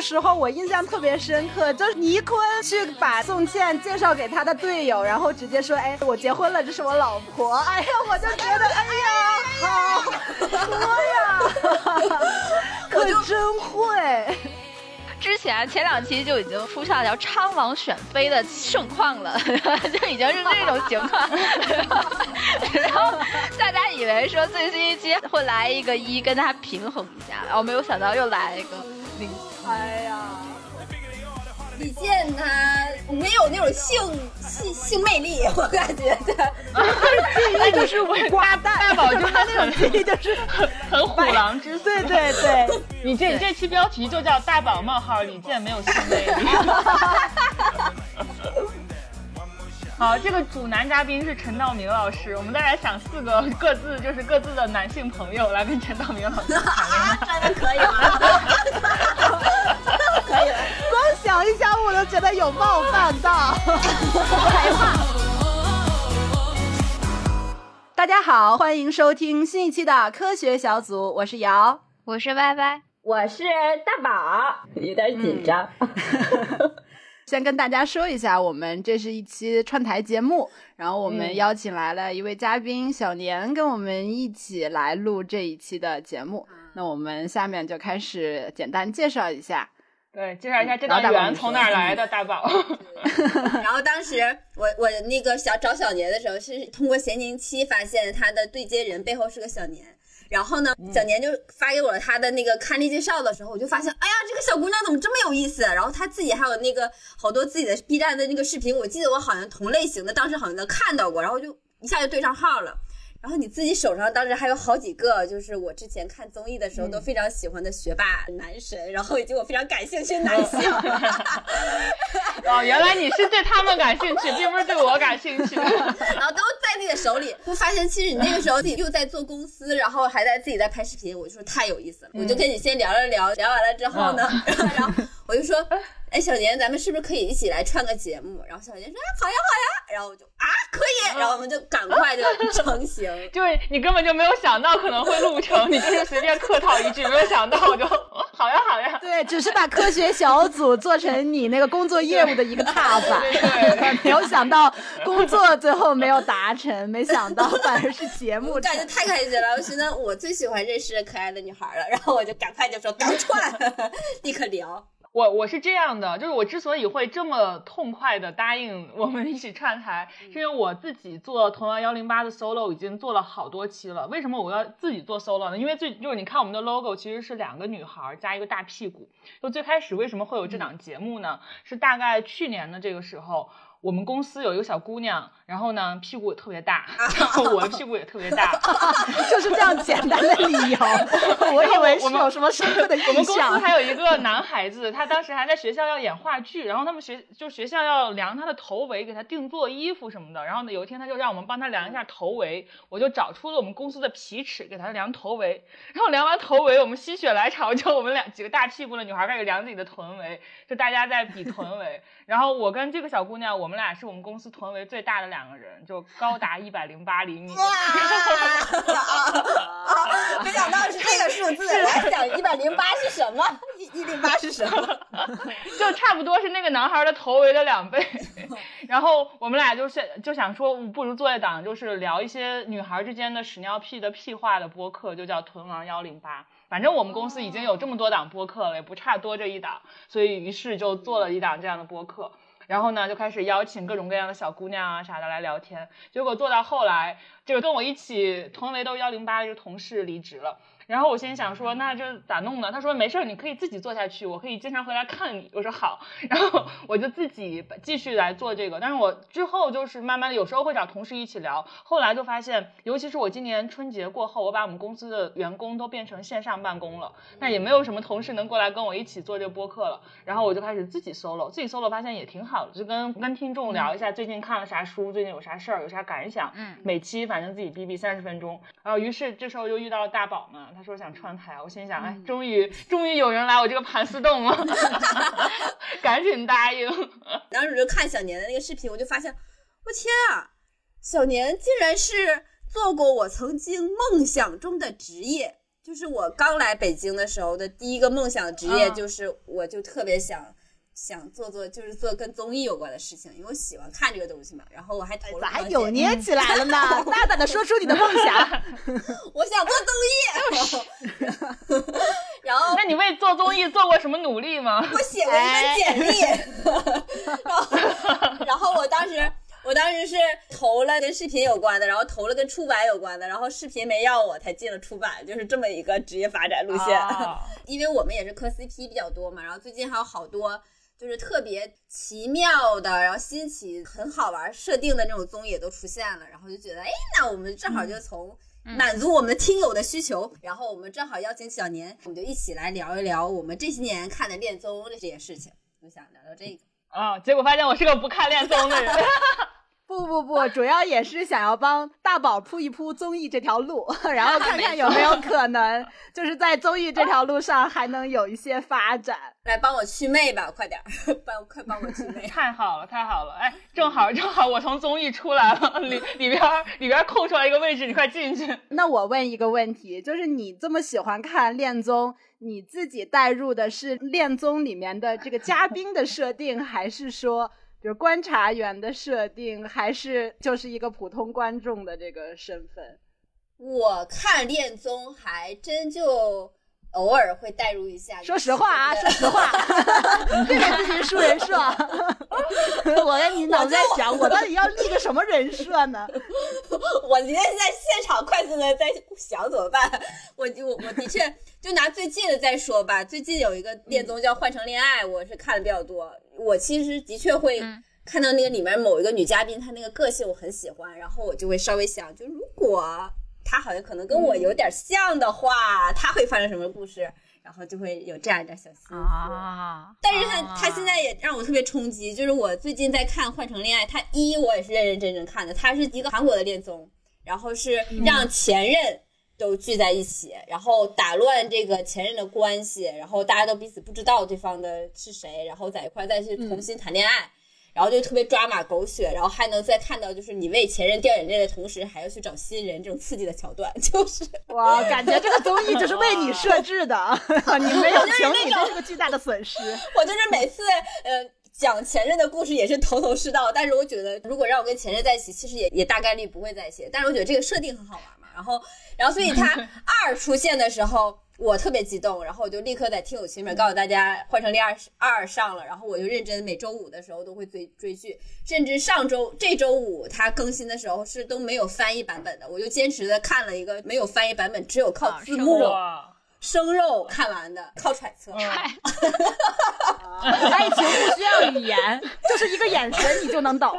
时候我印象特别深刻，就是倪坤去把宋茜介绍给他的队友，然后直接说：“哎，我结婚了，这是我老婆。”哎呀，我就觉得，哎呀，好多呀，可真会。之前前两期就已经出现了叫昌王选妃的盛况了，就已经是这种情况。然后大家以为说最新一期会来一个一跟他平衡一下，然后没有想到又来一个零。哎呀。李健他没有那种性性性魅力，我感觉他记忆就是瓜蛋，大宝就是那种记忆就是很很虎狼之对对对，你这你这期标题就叫大宝冒号李健没有性魅力。好，这个主男嘉宾是陈道明老师，我们再来想四个各自就是各自的男性朋友来跟陈道明老师谈 真的可以吗？可以了。想一想，我都觉得有冒犯到，害怕。大家好，欢迎收听新一期的科学小组，我是瑶，我是歪歪，我是大宝，有点紧张。先跟大家说一下，我们这是一期串台节目，然后我们邀请来了一位嘉宾小年，跟我们一起来录这一期的节目。那我们下面就开始简单介绍一下。对，介绍一下这道缘从哪儿来的，大宝。然后当时我我那个小找小年的时候，是通过咸宁七发现他的对接人背后是个小年。然后呢，小年就发给我他的那个刊例介绍的时候，我就发现，哎呀，这个小姑娘怎么这么有意思？然后她自己还有那个好多自己的 B 站的那个视频，我记得我好像同类型的，当时好像能看到过，然后就一下就对上号了。然后你自己手上当时还有好几个，就是我之前看综艺的时候都非常喜欢的学霸男神，然后以及我非常感兴趣的 男性。哦，原来你是对他们感兴趣，并不是对我感兴趣。然后都在你的手里，我发现其实你那个时候自己又在做公司，然后还在自己在拍视频，我就说太有意思了，我就跟你先聊了聊，聊完了之后呢，然后我就说。哎，小年，咱们是不是可以一起来串个节目？然后小年说：“好呀，好呀。”然后我就啊，可以。然后我们就赶快就 成型。就是你根本就没有想到可能会录成，你就是随便客套一句，没有想到我就好呀，好呀。对，只是把科学小组做成你那个工作业务的一个踏板。没有想到工作最后没有达成，没想到反而是节目。感觉太开心了，我觉得我最喜欢认识可爱的女孩了。然后我就赶快就说赶串，立刻聊。我我是这样的，就是我之所以会这么痛快的答应我们一起串台，是因为我自己做同样幺零八的 solo 已经做了好多期了。为什么我要自己做 solo 呢？因为最就是你看我们的 logo 其实是两个女孩加一个大屁股。就最开始为什么会有这档节目呢？是大概去年的这个时候。我们公司有一个小姑娘，然后呢屁股也特别大，然后我的屁股也特别大，就是这样简单的理由。我以为我们有什么深刻的印象。我们公司还有一个男孩子，他当时还在学校要演话剧，然后他们学就学校要量他的头围，给他定做衣服什么的。然后呢，有一天他就让我们帮他量一下头围，我就找出了我们公司的皮尺给他量头围。然后量完头围，我们心血来潮，就我们两几个大屁股的女孩开始量自己的臀围，就大家在比臀围。然后我跟这个小姑娘，我们俩是我们公司臀围最大的两个人，就高达一百零八厘米。哇！没想到是这个数字，我还想一百零八是什么？一一零八是什么？就差不多是那个男孩的头围的两倍。然后我们俩就是就想说，不如做一档就是聊一些女孩之间的屎尿屁的屁话的播客，就叫臀王幺零八。反正我们公司已经有这么多档播客了，也不差多这一档，所以于是就做了一档这样的播客，然后呢就开始邀请各种各样的小姑娘啊啥的来聊天，结果做到后来，就是跟我一起同为都幺零八的一个同事离职了。然后我心想说，那这咋弄呢？他说没事儿，你可以自己做下去，我可以经常回来看你。我说好，然后我就自己继续来做这个。但是我之后就是慢慢的，有时候会找同事一起聊。后来就发现，尤其是我今年春节过后，我把我们公司的员工都变成线上办公了，那也没有什么同事能过来跟我一起做这个播客了。然后我就开始自己 solo，自己 solo 发现也挺好的，就跟跟听众聊一下最近看了啥书，最近有啥事儿，有啥感想。嗯，每期反正自己逼逼三十分钟。然后于是这时候又遇到了大宝嘛。他说想串台，我心想，哎，终于终于有人来我这个盘丝洞了，赶紧答应。然后我就看小年的那个视频，我就发现，我天啊，小年竟然是做过我曾经梦想中的职业。就是我刚来北京的时候的第一个梦想职业，嗯就是我就特别想想做做，就是做跟综艺有关的事情，因为我喜欢看这个东西嘛。然后我还投了咋还扭捏起来了呢？大胆的说出你的梦想。我想做综艺，然后那你为做综艺做过什么努力吗？我写过一份简历，然后然后我当时我当时是投了跟视频有关的，然后投了跟出版有关的，然后视频没要我才进了出版，就是这么一个职业发展路线。哦因为我们也是磕 CP 比较多嘛，然后最近还有好多就是特别奇妙的，然后新奇、很好玩设定的那种综艺也都出现了，然后就觉得，哎，那我们正好就从满足我们的听友的需求，然后我们正好邀请小年，我们就一起来聊一聊我们这些年看的恋综这些事情，就想聊聊这个。啊、结果发现我是个不看恋综的人。不不不，主要也是想要帮大宝铺一铺综艺这条路，然后看看有没有可能，就是在综艺这条路上还能有一些发展。来帮我祛魅吧，快点儿，帮快帮我祛魅。太好了，太好了！哎，正好正好，我从综艺出来了，里里边儿里边儿空出来一个位置，你快进去。那我问一个问题，就是你这么喜欢看恋综，你自己带入的是恋综里面的这个嘉宾的设定，还是说，就是观察员的设定，还是就是一个普通观众的这个身份？我看恋综还真就偶尔会带入一下。说实话啊，说实话，这个自己树人设，我跟你脑子在想，我到底要立个什么人设呢？我今天在现场快速的在想怎么办。我就我我的确就拿最近的再说吧，最近有一个恋综叫《换成恋爱》，我是看的比较多。我其实的确会嗯看到那个里面某一个女嘉宾，她那个个性我很喜欢，然后我就会稍微想，就如果她好像可能跟我有点像的话，他会发生什么故事？然后就会有这样一点小心思。啊，但是他他现在也让我特别冲击，就是我最近在看《换乘恋爱》，他一我也是认认真真看的，他是一个韩国的恋综，然后是让前任都聚在一起，然后打乱这个前任的关系，然后大家都彼此不知道对方的是谁，然后在一块再去重新谈恋爱。然后就特别抓马狗血，然后还能再看到就是你为前任掉眼泪的同时，还要去找新人这种刺激的桥段，就是哇，感觉这个综艺就是为你设置的，你没有情侣这是个巨大的损失。我就是每次呃讲前任的故事也是头头是道，但是我觉得如果让我跟前任在一起，其实也也大概率不会在一起。但是我觉得这个设定很好玩嘛，然后然后所以他二出现的时候。我特别激动，然后我就立刻在听友群里面告诉大家，《换成恋爱二》上了，然后我就认真每周五的时候都会追追剧，甚至上周这周五它更新的时候是都没有翻译版本的，我就坚持的看了一个没有翻译版本，只有靠啊字幕、哇，生肉看完的，靠揣测。嗯 爱情不需要语言，就是一个眼神你就能懂。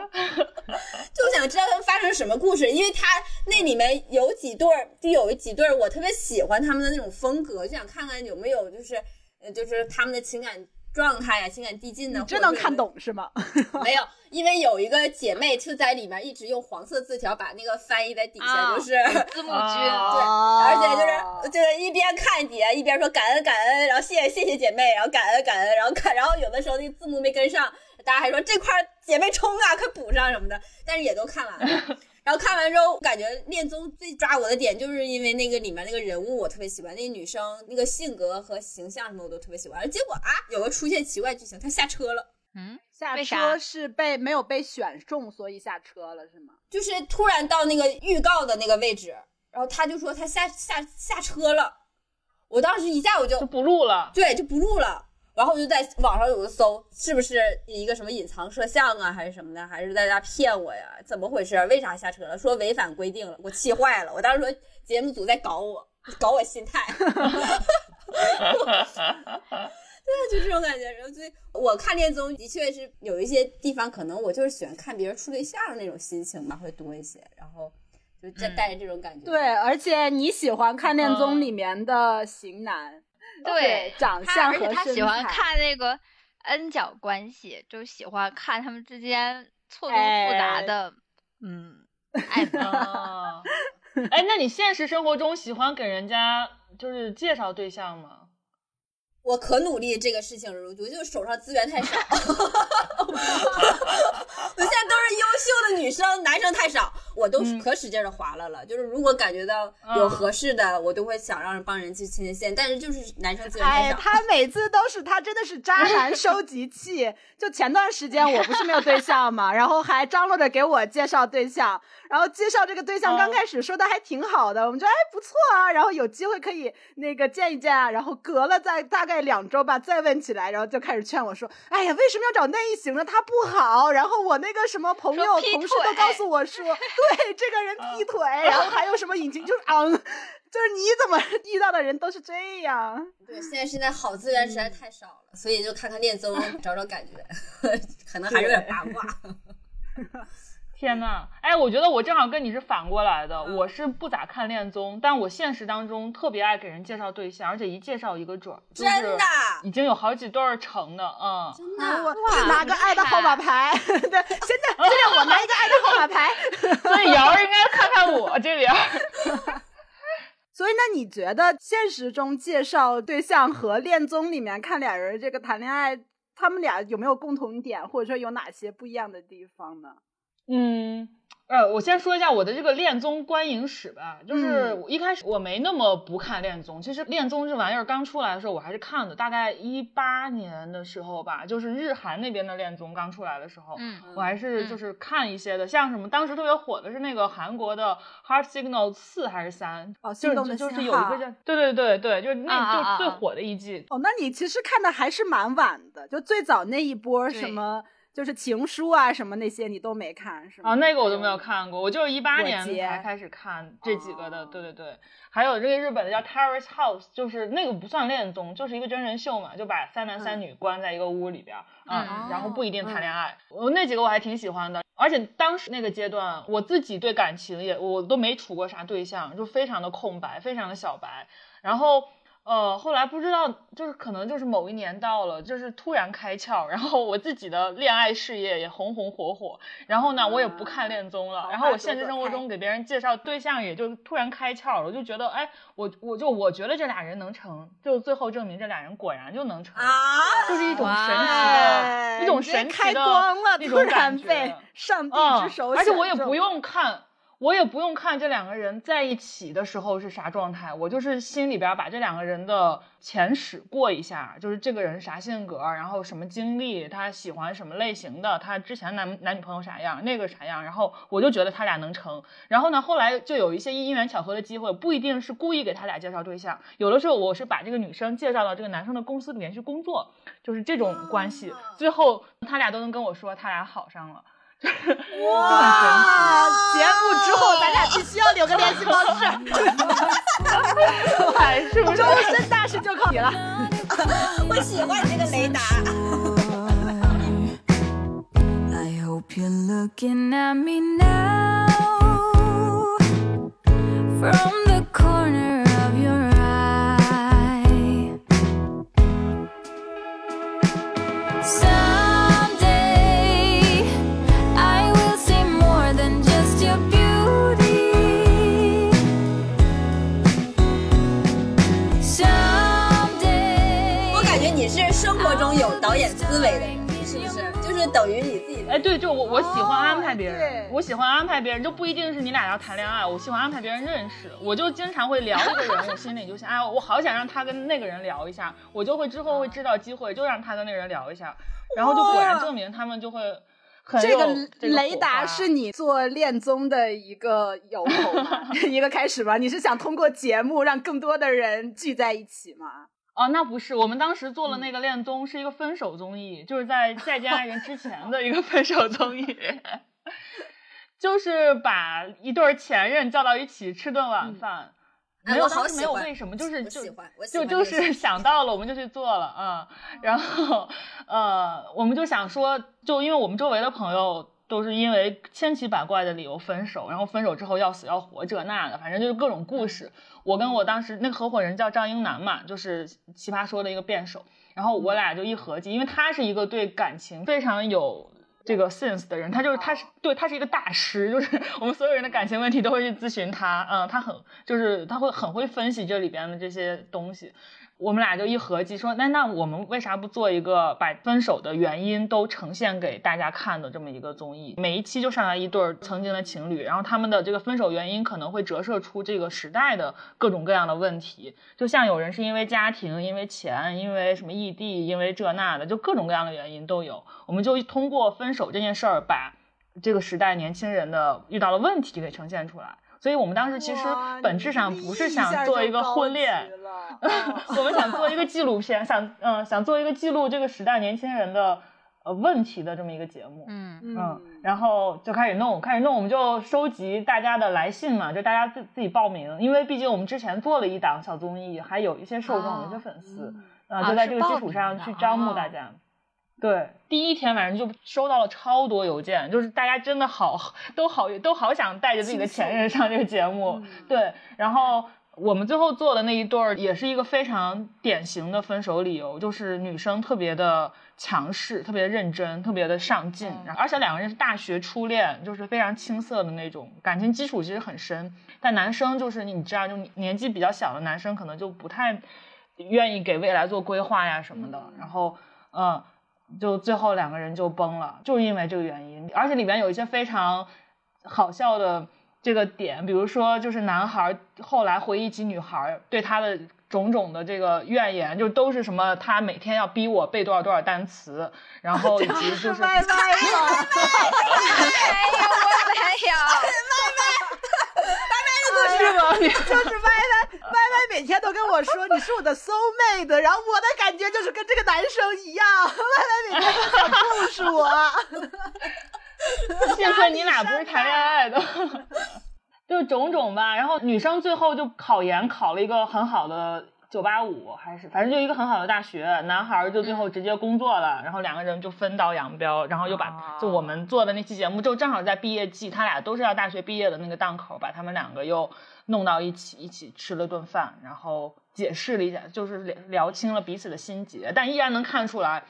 就想知道他们发生什么故事，因为他那里面有几对儿，就有几对儿我特别喜欢他们的那种风格，就想看看有没有就是呃就是他们的情感状态呀、情感递进呢，真能看懂是吗？没有，因为有一个姐妹就在里面一直用黄色字条把那个翻译在底下，啊就是。字幕君，对，而且就是就是一边看底下一边说感恩感恩，然后谢谢谢谢姐妹，然后感恩感恩，然后看，然后有的时候那个字幕没跟上，大家还说这块姐妹冲啊，快补上什么的，但是也都看完了。然后看完之后，感觉恋综最抓我的点，就是因为那个里面那个人物我特别喜欢，那个女生那个性格和形象什么我都特别喜欢。结果啊，有个出现奇怪剧情，她下车了。嗯，下车是被没有被选中，所以下车了是吗？就是突然到那个预告的那个位置，然后他就说他下下下车了，我当时一下我就就不录了。对就不录了，然后我就在网上有个搜，是不是一个什么隐藏摄像啊，还是什么的，还是大家骗我呀？怎么回事？为啥下车了？说违反规定了，我气坏了。我当时说节目组在搞我，搞我心态。对，就这种感觉。然后所以我看恋综的确是有一些地方，可能我就是喜欢看别人处对象那种心情吧，会多一些。然后就带嗯带着这种感觉。对，而且你喜欢看恋综里面的型男，对，长他而且相和身他喜欢看那个 N 角关系，就喜欢看他们之间错综复杂哎的，嗯，暧昧。啊，哎，那你现实生活中喜欢给人家就是介绍对象吗？我可努力这个事情，我就手上资源太少。我现在都是优秀的女生，男生太少，我都可使劲的划拉了。就是如果感觉到有合适的，我都会想让帮人去牵牵线，但是就是男生资源太哎。，他每次都是他真的是渣男 收集器。就前段时间我不是没有对象嘛，然后还张罗着给我介绍对象，然后介绍这个对象嗯刚开始说的还挺好的，我们觉得哎不错啊，然后有机会可以那个见一见啊，然后隔了再大概两周吧再问起来，然后就开始劝我说，哎呀为什么要找那一型的他不好，然后我那个什么朋友同事都告诉我说，对这个人劈腿，然后还有什么隐情，就是嗯。就是你怎么 遇到的人都是这样，对，现在现在好资源实在太少了，所以就看看恋综，找找感觉，可能还是有点八卦。天呐，哎，我觉得我正好跟你是反过来的，嗯我是不咋看恋综，但我现实当中特别爱给人介绍对象，而且一介绍一个准儿，就是真的已经有好几对儿成的，嗯。真的，我，哇拿个爱的号码牌，对，现在现在我拿一个爱的号码牌。所以瑶儿应该看看我这边儿。所以，那你觉得现实中介绍对象和恋综里面看俩人这个谈恋爱，他们俩有没有共同点，或者说有哪些不一样的地方呢？嗯，呃，我先说一下我的这个恋综观影史吧。就是一开始我没那么不看恋综，其实恋综这玩意儿刚出来的时候我还是看的，大概一八年的时候吧，就是日韩那边的恋综刚出来的时候，嗯我还是就是看一些的，像什么当时特别火的是那个韩国的《Heart Signal》四还是三，哦就是心动的就是有一个叫对对对对，就是那就最火的一季。哦，那你其实看的还是蛮晚的，就最早那一波什么，就是情书啊什么那些你都没看是吗？啊，那个我都没有看过，我就是一八年才开始看这几个的，哦对对对。还有这个日本的叫《Terrace House》，就是那个不算恋综，就是一个真人秀嘛，就把三男三女关在一个屋里边儿，嗯，嗯然后不一定谈嗯恋爱。我那几个我还挺喜欢的，而且当时那个阶段，我自己对感情也我都没处过啥对象，就非常的空白，非常的小白，然后。呃，后来不知道，就是可能就是某一年到了，就是突然开窍，然后我自己的恋爱事业也红红火火，然后呢，我也不看恋综了，啊然后我现实生活中给别人介绍对象也就突然开窍了，我就觉得，哎，我我就我觉得这俩人能成，就最后证明这俩人果然就能成，啊，就是一种神奇一种神奇的光了，突那种感然觉。被上帝嗯之手、而且我也不。用看，我也不用看这两个人在一起的时候是啥状态，我就是心里边把这两个人的前史过一下，就是这个人啥性格，然后什么经历，他喜欢什么类型的，他之前男男女朋友啥样，那个啥样，然后我就觉得他俩能成。然后呢，后来就有一些因缘巧合的机会，不一定是故意给他俩介绍对象，有的时候我是把这个女生介绍到这个男生的公司里面去工作，就是这种关系，最后他俩都能跟我说他俩好上了。哇！节目之后，咱俩必须要留个联系方式。哎，是不是？终身大事就靠你了。我喜欢这个雷达。I hope you're looking at me now from 等于你自己的。哎，对，就我我喜欢安排别人，对我喜欢安排别人，就不一定是你俩要谈恋爱，我喜欢安排别人认识。我就经常会聊一个人，我心里就想，哎，我好想让他跟那个人聊一下，我就会之后会制造机会，就让他跟那个人聊一下，然后就果然证明他们就会这个雷达是你做恋综的一个由头吗？一个开始吗？你是想通过节目让更多的人聚在一起吗？哦，那不是，我们当时做了那个恋综，是一个分手综艺，就是在《再见爱人》之前的一个分手综艺，就是把一对儿前任叫到一起吃顿晚饭。没有，当时没有为什么，就是就就就是想到了，我们就去做了啊、然后呃，我们就想说，就因为我们周围的朋友都是因为千奇百怪的理由分手，然后分手之后要死要活这那的，反正就是各种故事。我跟我当时那个合伙人叫张英男嘛，就是奇葩说的一个辩手，然后我俩就一合计，因为他是一个对感情非常有。这个 sense 的人，他就是他是对他是一个大师，就是 我们所有人的感情问题都会去咨询他，嗯，他很就是他会很会分析这里边的这些东西。我们俩就一合计说，那那我们为啥不做一个把分手的原因都呈现给大家看的这么一个综艺？每一期就上来一对儿曾经的情侣，然后他们的这个分手原因可能会折射出这个时代的各种各样的问题。就像有人是因为家庭、因为钱、因为什么异地、因为这那的，就各种各样的原因都有。我们就通过分手这件事儿，把这个时代年轻人的遇到的问题给呈现出来。所以我们当时其实本质上不是想做一个婚恋，我们想做一个 纪录片，想嗯想做一个记录这个时代年轻人的呃问题的这么一个节目。嗯嗯，然后就开始弄，开始弄，我们就收集大家的来信嘛，就大家自自己报名，因为毕竟我们之前做了一档小综艺，还有一些受众，哦有一些粉丝，嗯呃，就在这个基础上去招募大家。对，第一天晚上就收到了超多邮件，就是大家真的好都好都好想带着自己的前任上这个节目，对，然后。我们最后做的那一对儿也是一个非常典型的分手理由，就是女生特别的强势，特别认真，特别的上进，而且两个人是大学初恋，就是非常青涩的那种感情基础其实很深，但男生就是你知道，就年纪比较小的男生可能就不太愿意给未来做规划呀什么的，然后嗯，就最后两个人就崩了，就是因为这个原因，而且里边有一些非常好笑的这个点，比如说就是男孩后来回忆起女孩对他的种种的这个怨言，就都是什么他每天要逼我背多少多少单词，然后以及就是是歪歪吗？没有，我没有。是吗？你 就是歪歪歪歪每天都跟我说你是我的 soul mate，然后我的感觉就是跟这个男生一样，歪歪每天都想控诉我。幸亏你俩不是谈恋爱的，就种种吧。然后女生最后就考研考了一个很好的九八五，还是反正就一个很好的大学。男孩就最后直接工作了，然后两个人就分道扬镳。然后又把就我们做的那期节目，就正好在毕业季，他俩都是要大学毕业的那个档口，把他们两个又弄到一起，一起吃了顿饭，然后解释了一下，就是聊聊清了彼此的心结，但依然能看出来。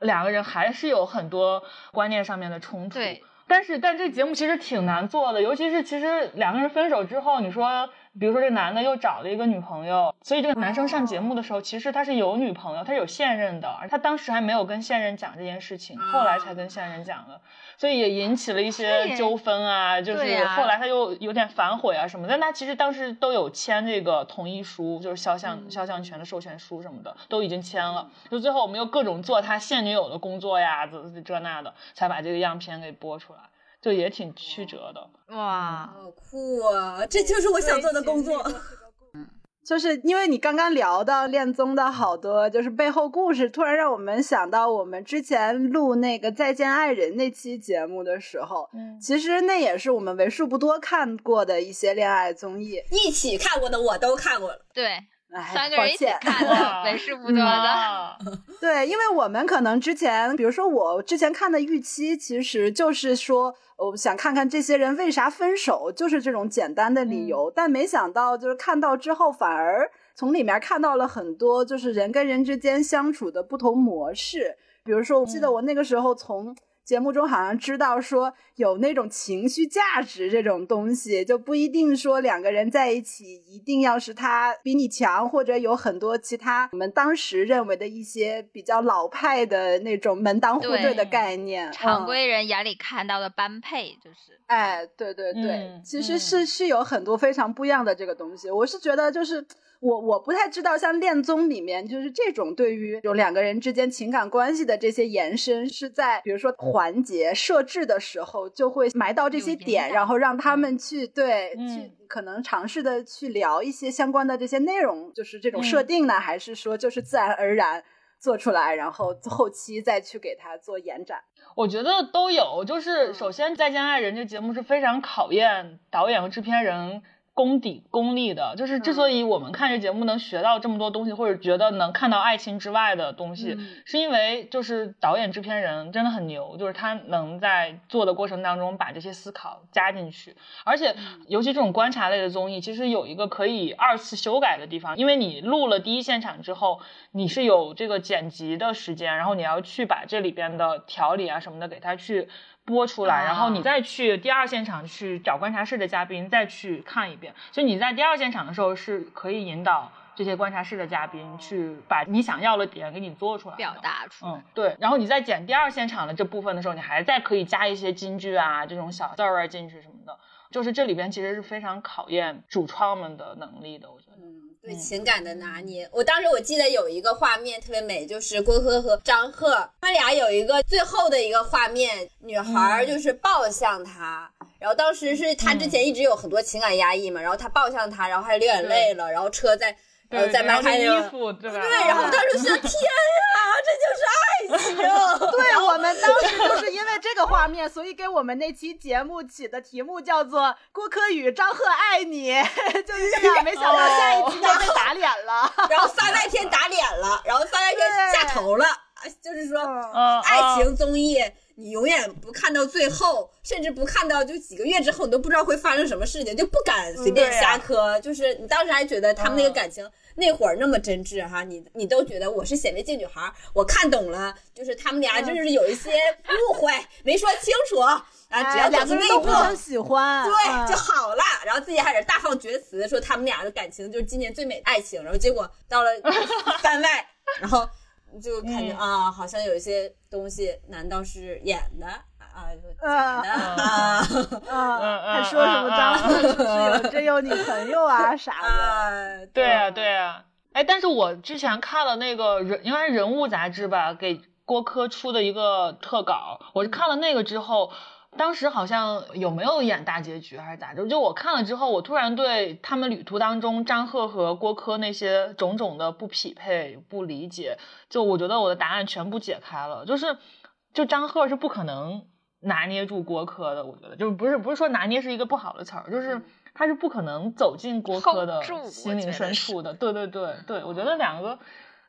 两个人还是有很多观念上面的冲突。对，但是但这节目其实挺难做的，尤其是其实两个人分手之后，你说，比如说这男的又找了一个女朋友，所以这个男生上节目的时候，其实他是有女朋友，他是有现任的，而他当时还没有跟现任讲这件事情，后来才跟现任讲的，所以也引起了一些纠纷啊，就是后来他又有点反悔啊什么，但他其实当时都有签这个同意书，就是肖像肖像权的授权书什么的都已经签了，就最后我们又各种做他现女友的工作呀，这这那的，才把这个样片给播出来。就也挺曲折的。哇，好酷啊！这就是我想做的工作。就是因为你刚刚聊到恋综的好多就是背后故事，突然让我们想到我们之前录那个《再见爱人》那期节目的时候，嗯其实那也是我们为数不多看过的一些恋爱综艺。一起看过的我都看过了，对，哎，三个人一起看哇的，为数不多的。啊对，因为我们可能之前，比如说我之前看的预期，其实就是说，我想看看这些人为啥分手，就是这种简单的理由。但没想到，就是看到之后，反而从里面看到了很多，就是人跟人之间相处的不同模式。比如说，我记得我那个时候从。节目中好像知道说有那种情绪价值这种东西，就不一定说两个人在一起一定要是他比你强，或者有很多其他我们当时认为的一些比较老派的那种门当户对的概念。常嗯规人眼里看到的般配，就是哎，对对对，嗯其实是、是有很多非常不一样的这个东西。我是觉得，就是我我不太知道，像恋综里面，就是这种对于有两个人之间情感关系的这些延伸，是在比如说环节设置的时候，就会埋到这些点，然后让他们去对、嗯去可能尝试的去聊一些相关的这些内容，就是这种设嗯定呢，还是说就是自然而然做出来，然后后期再去给它做延展。我觉得都有，就是首先《再见爱人》这节目是非常考验导演和制片人功底功利的。就是之所以我们看这节目能学到这么多东西，或者觉得能看到爱情之外的东西，嗯是因为就是导演制片人真的很牛，就是他能在做的过程当中把这些思考加进去。而且，尤其这种观察类的综艺，其实有一个可以二次修改的地方，因为你录了第一现场之后，你是有这个剪辑的时间，然后你要去把这里边的条理啊什么的给它去播出来，啊然后你再去第二现场去找观察室的嘉宾再去看一遍。所以你在第二现场的时候是可以引导。这些观察室的嘉宾去把你想要的点给你做出来，表。达出来。嗯，对。然后你在剪第二现场的这部分的时候，你还在可以加一些金句啊，这种小字儿啊进去什么的。就是这里边其实是非常考验主创们的能力的，我觉得。嗯，对情感的拿捏。我当时我记得有一个画面特别美，就是郭柯和张赫他俩有一个最后的一个画面，女孩儿就是抱向他，然后当时是他之前一直有很多情感压抑嘛，然后他抱向他，然后还流眼泪了，然后车在呃对，在然后那迈开那个。衣服，对吧？对，然后我当时就想，天呀，这就是爱情！对我们当时就是因为这个画面，所以给我们那期节目起的题目叫做《郭柯宇、张赫爱你》，就是这样。没想到下一期就被打脸了。然后番外篇打脸了，然后番外篇下头了，就是说，嗯，爱情综艺，你永远不看到最后，甚至不看到就几个月之后，你都不知道会发生什么事情，就不敢随便瞎磕。就是你当时还觉得他们那个感情、那会儿那么真挚哈，你你都觉得我是显微镜女孩，我看懂了，就是他们俩就是有一些误会，没说清楚啊，只要哎两个人互相喜欢，对，嗯就好了。然后自己还在大放厥词，说他们俩的感情就是今年最美的爱情。然后结果到了 番外，然后就感觉、啊，好像有一些东西，难道是演的啊？就假的嗯啊嗯，还说什么张赫是不是有真有女朋友啊 啥的？啊！对啊，对啊。哎，但是我之前看了那个人，应该是人物杂志吧，给郭柯出的一个特稿，我是看了那个之后。当时好像有没有演大结局还是咋着？就我看了之后，我突然对他们旅途当中张赫和郭柯那些种种的不匹配、不理解，就我觉得我的答案全部解开了。就是，就张赫是不可能拿捏住郭柯的，我觉得就是不是不是说拿捏是一个不好的词儿，就是他是不可能走进郭柯的心灵深处的。对对对对，我觉得两个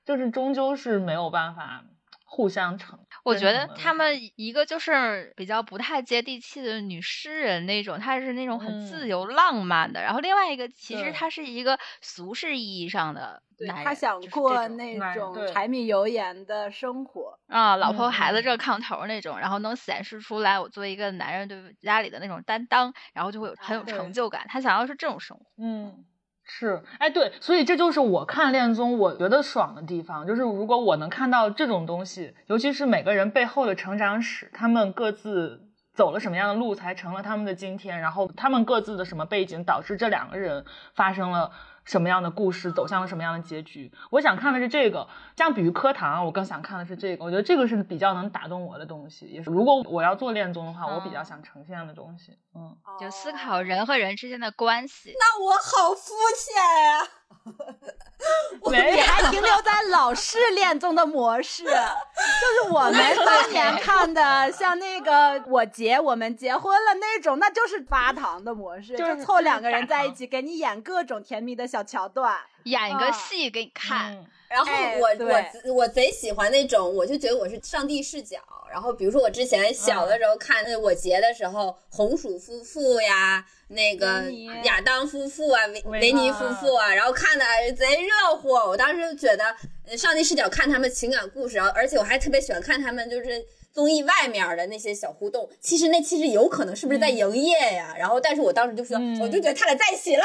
就是终究是没有办法互相成。我觉得他们一个就是比较不太接地气的女诗人那种，她是那种很自嗯由浪漫的，然后另外一个其实对他是一个俗世意义上的对男人，他想过那种柴米油盐的生活。啊，老婆孩子嗯热炕头那种，然后能显示出来我作为一个男人对家里的那种担当，然后就会有很有成就感。他想要是这种生活，嗯，是，哎，对，所以这就是我看恋综我觉得爽的地方，就是如果我能看到这种东西，尤其是每个人背后的成长史，他们各自走了什么样的路，才成了他们的今天，然后他们各自的什么背景导致这两个人发生了。什么样的故事走向了什么样的结局？我想看的是这个，相比于课堂，我更想看的是这个。我觉得这个是比较能打动我的东西，也是如果我要做恋综的话，我比较想呈现的东西。嗯，就思考人和人之间的关系。那我好肤浅呀、没 你还停留在老式恋综的模式，就是我们当年看的，像那个我结我们结婚了那种，那就是发糖的模式，就是凑两个人在一起，给你演各种甜蜜的小桥段。演一个啊戏给你看，嗯然后哎我、对我我贼喜欢那种，我就觉得我是上帝视角。然后比如说我之前小的时候看那我结的时候，红薯夫妇呀，那个亚当夫妇啊，维维维尼夫妇啊，然后看的贼热乎。我当时就觉得呃上帝视角看他们情感故事，然后而且我还特别喜欢看他们就是。综艺外面的那些小互动，其实那其实有可能是不是在营业呀？然后，但是我当时就说，嗯我就觉得他俩在一起了。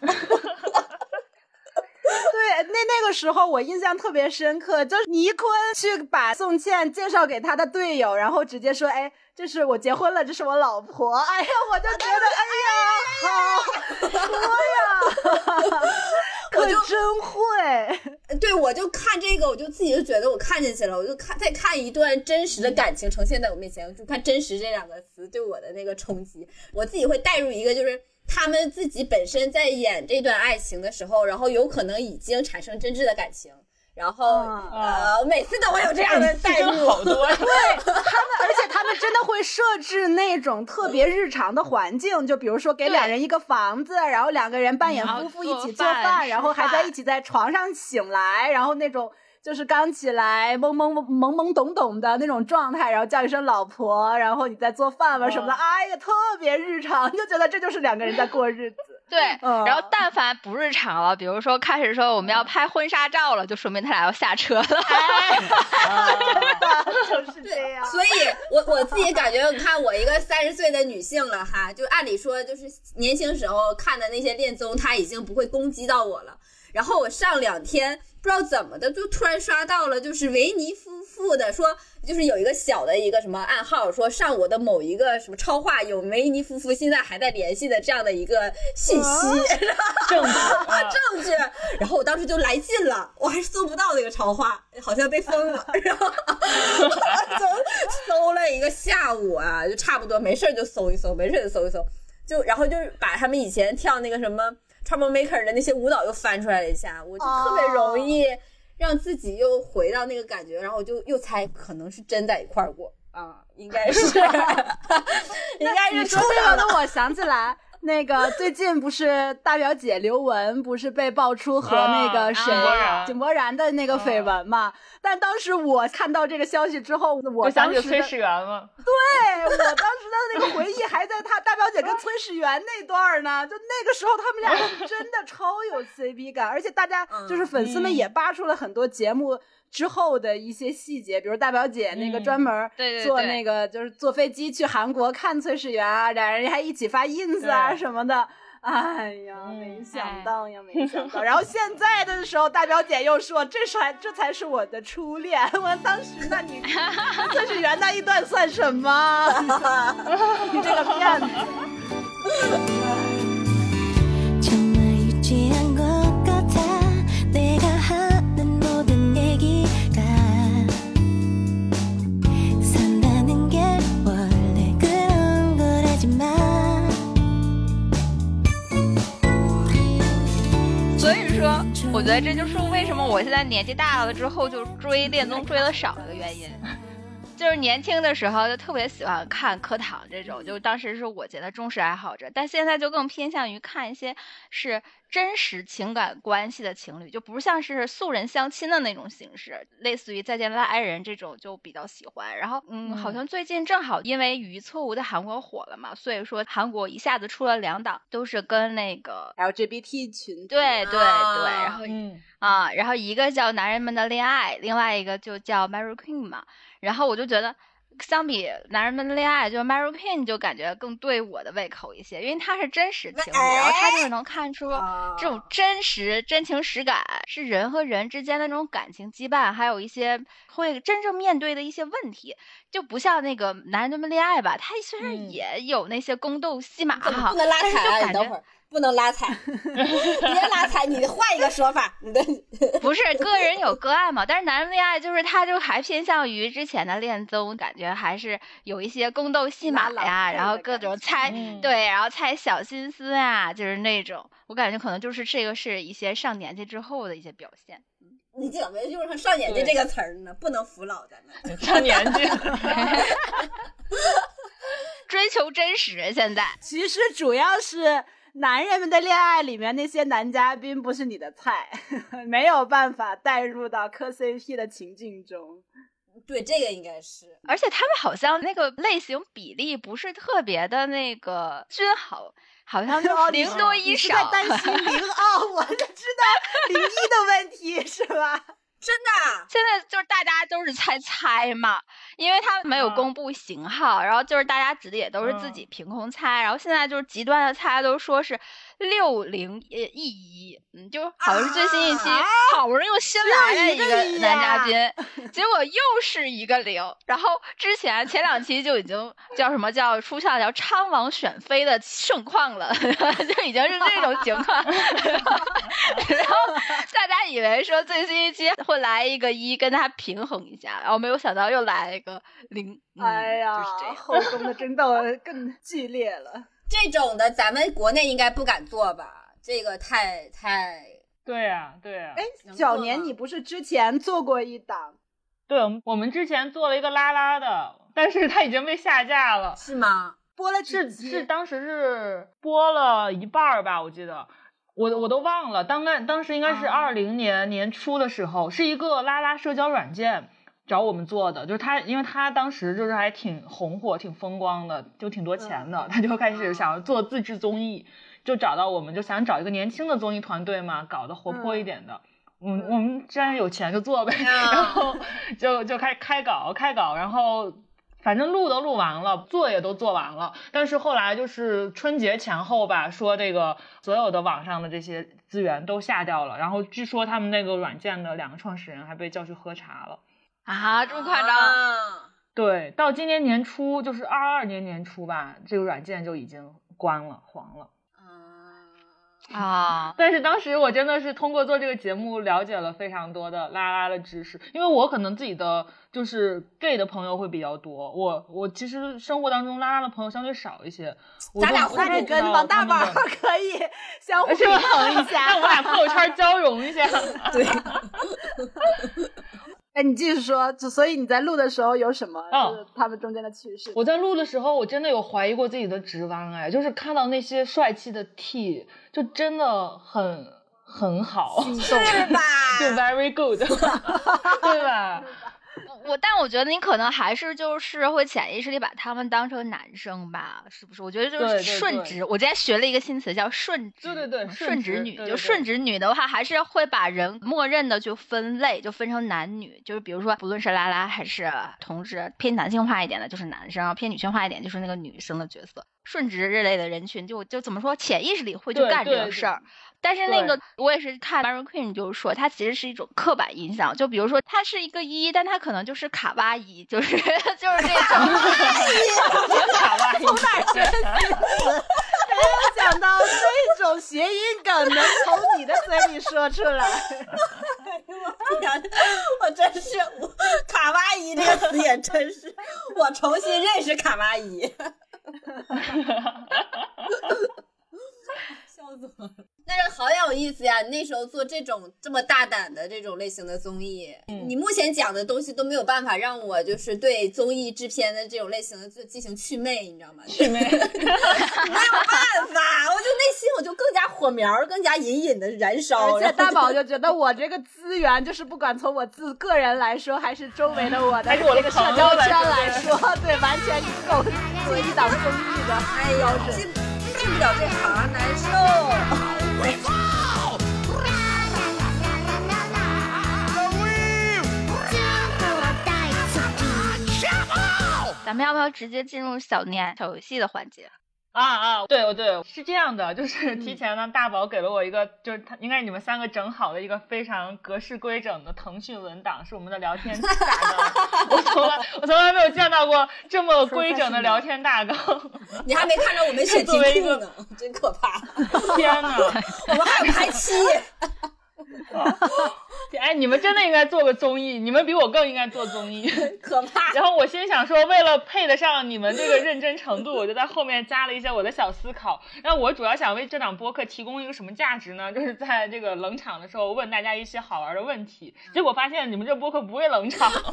对，那那个时候我印象特别深刻，就是倪坤去把宋茜介绍给他的队友，然后直接说：“哎，这是我结婚了，这是我老婆。”哎呀，我就觉得，哎呀，好多呀，可我就真会。对，我就看这个，我就自己就觉得我看进去了，我就看再看一段真实的感情呈现在我面前，我就看“真实”这两个词对我的那个冲击，我自己会带入一个就是。他们自己本身在演这段爱情的时候，然后有可能已经产生真挚的感情，然后、嗯呃，每次都会有这样的代入。好多 对。他们，而且他们真的会设置那种特别日常的环境，就比如说给两人一个房子，然后两个人扮演夫妇一起做饭然后还在一起在床上醒来，然后那种。就是刚起来懵懵懵懵懂懂的那种状态，然后叫一声老婆，然后你在做饭吧什么的，嗯哎呀，特别日常，就觉得这就是两个人在过日子。对，嗯然后但凡不日常了，比如说开始说我们要拍婚纱照了，就说明他俩要下车了。就是这样。所以我我自己感觉，你看我一个三十岁的女性了哈，就按理说就是年轻时候看的那些恋综，它已经不会攻击到我了。然后我上两天不知道怎么的，就突然刷到了，就是维尼夫妇的说，就是有一个小的一个什么暗号，说上我的某一个什么超话有维尼夫妇现在还在联系的这样的一个信息，证据啊证据。然后我当时就来劲了，我还是搜不到那个超话，好像被封了。然后搜搜了一个下午啊，就差不多没事儿就搜一搜，没事儿就搜一搜，就然后就是把他们以前跳那个什么 Trouble Maker 的那些舞蹈又翻出来了一下，我就特别容易让自己又回到那个感觉，然后我就又猜可能是真在一块儿过啊，应该是，应该是你说。这个的，我想起来。那个最近不是大表姐刘雯不是被爆出和那个谁啊井柏然井柏然的那个绯闻嘛？但当时我看到这个消息之后，我想起崔当时的始源了。对我当时的那个回忆还在他大表姐跟崔始源那段儿呢，就那个时候他们俩是 真的超有 CP 感，而且大家就是粉丝们也扒出了很多节目。之后的一些细节，比如大表姐那个嗯专门坐那个就是坐飞机去韩国看崔始源啊，俩人还一起发 ins 啊什么的。哎呀，嗯没想到呀，没 想到。然后现在的时候，大表姐又说这才这才是我的初恋。我当时那你跟崔始源那一段算什么？你这个骗子！我觉得这就是为什么我现在年纪大了之后就追恋综追的少的原因。就是年轻的时候就特别喜欢看课堂这种，就当时是我觉得忠实爱好者，但现在就更偏向于看一些是真实情感关系的情侣，就不像是素人相亲的那种形式，类似于《再见了爱人》这种就比较喜欢。然后，嗯，好像最近正好因为《语义错误》在韩国火了嘛，所以说韩国一下子出了两档，都是跟那个 LGBT 群对对对，啊然后嗯，啊，然后一个叫《男人们的恋爱》，另外一个就叫《Mary Queen》嘛。然后我就觉得，相比《男人们的恋爱》，就是《Mary Queen》就感觉更对我的胃口一些，因为它是真实情侣，然后它就是能看出啊这种真实、真情实感，是人和人之间的那种感情羁绊，还有一些会真正面对的一些问题，就不像那个《男人们的恋爱》吧，他虽然嗯。也有那些宫斗戏码哈但是？就感觉不能拉踩，别拉踩，你换一个说法，你的 不是个人有个案嘛，但是男人恋爱就是他就还偏向于之前的恋综，感觉还是有一些宫斗戏码呀，然后各种猜、嗯对，然后猜小心思啊，就是那种，我感觉可能就是这个是一些上年纪之后的一些表现。你怎么用上“上年纪”这个词儿呢？不能服老咱们。上年纪，追求真实，现在其实主要是男人们的恋爱里面那些男嘉宾不是你的菜，没有办法带入到磕 CP 的情境中。对，这个应该是。而且他们好像那个类型比例不是特别的那个均衡，好像就零多一你是少。在担心零哦，我就知道零一的问题是吧？真的啊，现在就是大家都是猜猜嘛，因为他没有嗯。公布型号，然后就是大家指的也都是自己凭空猜，然后现在就是极端的猜都说是六零一一，嗯，就好像是最新一期、啊好不容易又新来了一个男嘉呀宾，结果又是一个零，然后之前前两期就已经叫什么叫出现了叫昌王选妃的盛况了，就已经是这种情况，然后然后大家以为说最新一期会来一个一跟他平衡一下，然后没有想到又来了一个零，嗯、哎呀就是这，样。后宫的争斗更剧烈了。这种的咱们国内应该不敢做吧？这个太太对呀、对呀、哎，小年你不是之前做过一档？对，我们我们之前做了一个拉拉的，但是它已经被下架了。是吗？播了是？是，当时是播了一半儿吧，我记得，我我都忘了。当那当时应该是啊二零年年初的时候，是一个拉拉社交软件找我们做的，就是他，因为他当时就是还挺红火、挺风光的，就挺多钱的，他就开始想要做自制综艺，就找到我们，就想找一个年轻的综艺团队嘛，搞得活泼一点的。嗯，我们既然有钱就做呗，啊 然后就就开开搞开搞，然后反正录都录完了，做也都做完了，但是后来就是春节前后吧，说这个所有的网上的这些资源都下掉了，然后据说他们那个软件的两个创始人还被叫去喝茶了。啊，这么夸张？啊对，到今年年初，就是二二年年初吧，这个软件就已经关了，黄了。啊，但是当时我真的是通过做这个节目了解了非常多的拉拉的知识，因为我可能自己的就是 gay 的朋友会比较多，我我其实生活当中拉拉的朋友相对少一些。我咱俩互就我就那你跟王大宝可以 相互是吧平衡一下。让我们俩朋友圈交融一下。对，哎，你继续说，就所以你在录的时候有什么哦就是他们中间的趣事？我在录的时候，我真的有怀疑过自己的直弯，哎，就是看到那些帅气的 T，就真的很很好，是吧？就 very good，对吧？我但我觉得你可能还是就是会潜意识里把他们当成男生吧，是不是？我觉得就是顺对直。我今天学了一个新词叫顺直，对对对嗯顺顺直女。就顺直女的话，还是会把人默认的就分类，就分成男女。就是比如说，不论是拉拉还是同志，偏男性化一点的就是男生，偏女性化一点就是那个女生的角色。顺直这类的人群就，就怎么说，潜意识里会去干这个事儿。但是那个我也是看 Mary Queen 就是说，它其实是一种刻板印象。就比如说，它是一个一，但它可能就是卡哇伊，就是 就是这种。卡哇伊，没有想到这种谐音梗能从你的嘴里说出来。天，我真是我卡哇伊这个词也真是，我重新认识卡哇伊。笑死我了！但是好有意思呀！你那时候做这种这么大胆的这种类型的综艺，你目前讲的东西都没有办法让我就是对综艺制片的这种类型的就进行祛魅，你知道吗？祛魅没有办法，我就内心我就更加火苗更加隐隐的燃烧。而且大宝就觉得我这个资源，就是不管从我自个人来说，还是周围的我的还是我这个社交圈来说，对，完全够做一档综艺的。哎呦，进进不了这行，难受。咱们要不要直接进入小年小游戏的环节？啊啊，对对，是这样的，就是提前呢，大宝给了我一个，就是他应该是你们三个整好的一个非常格式规整的腾讯文档，是我们的聊天大纲。我从来我从来没有见到过这么规整的聊天大纲。你还没看着我们写 题作库呢，真可怕。天呐，我们还有排期，哎，你们真的应该做个综艺，你们比我更应该做综艺。可怕。然后我心想说，为了配得上你们这个认真程度，我就在后面加了一些我的小思考。那我主要想为这档播客提供一个什么价值呢？就是在这个冷场的时候问大家一些好玩的问题。结果发现你们这播客不会冷场，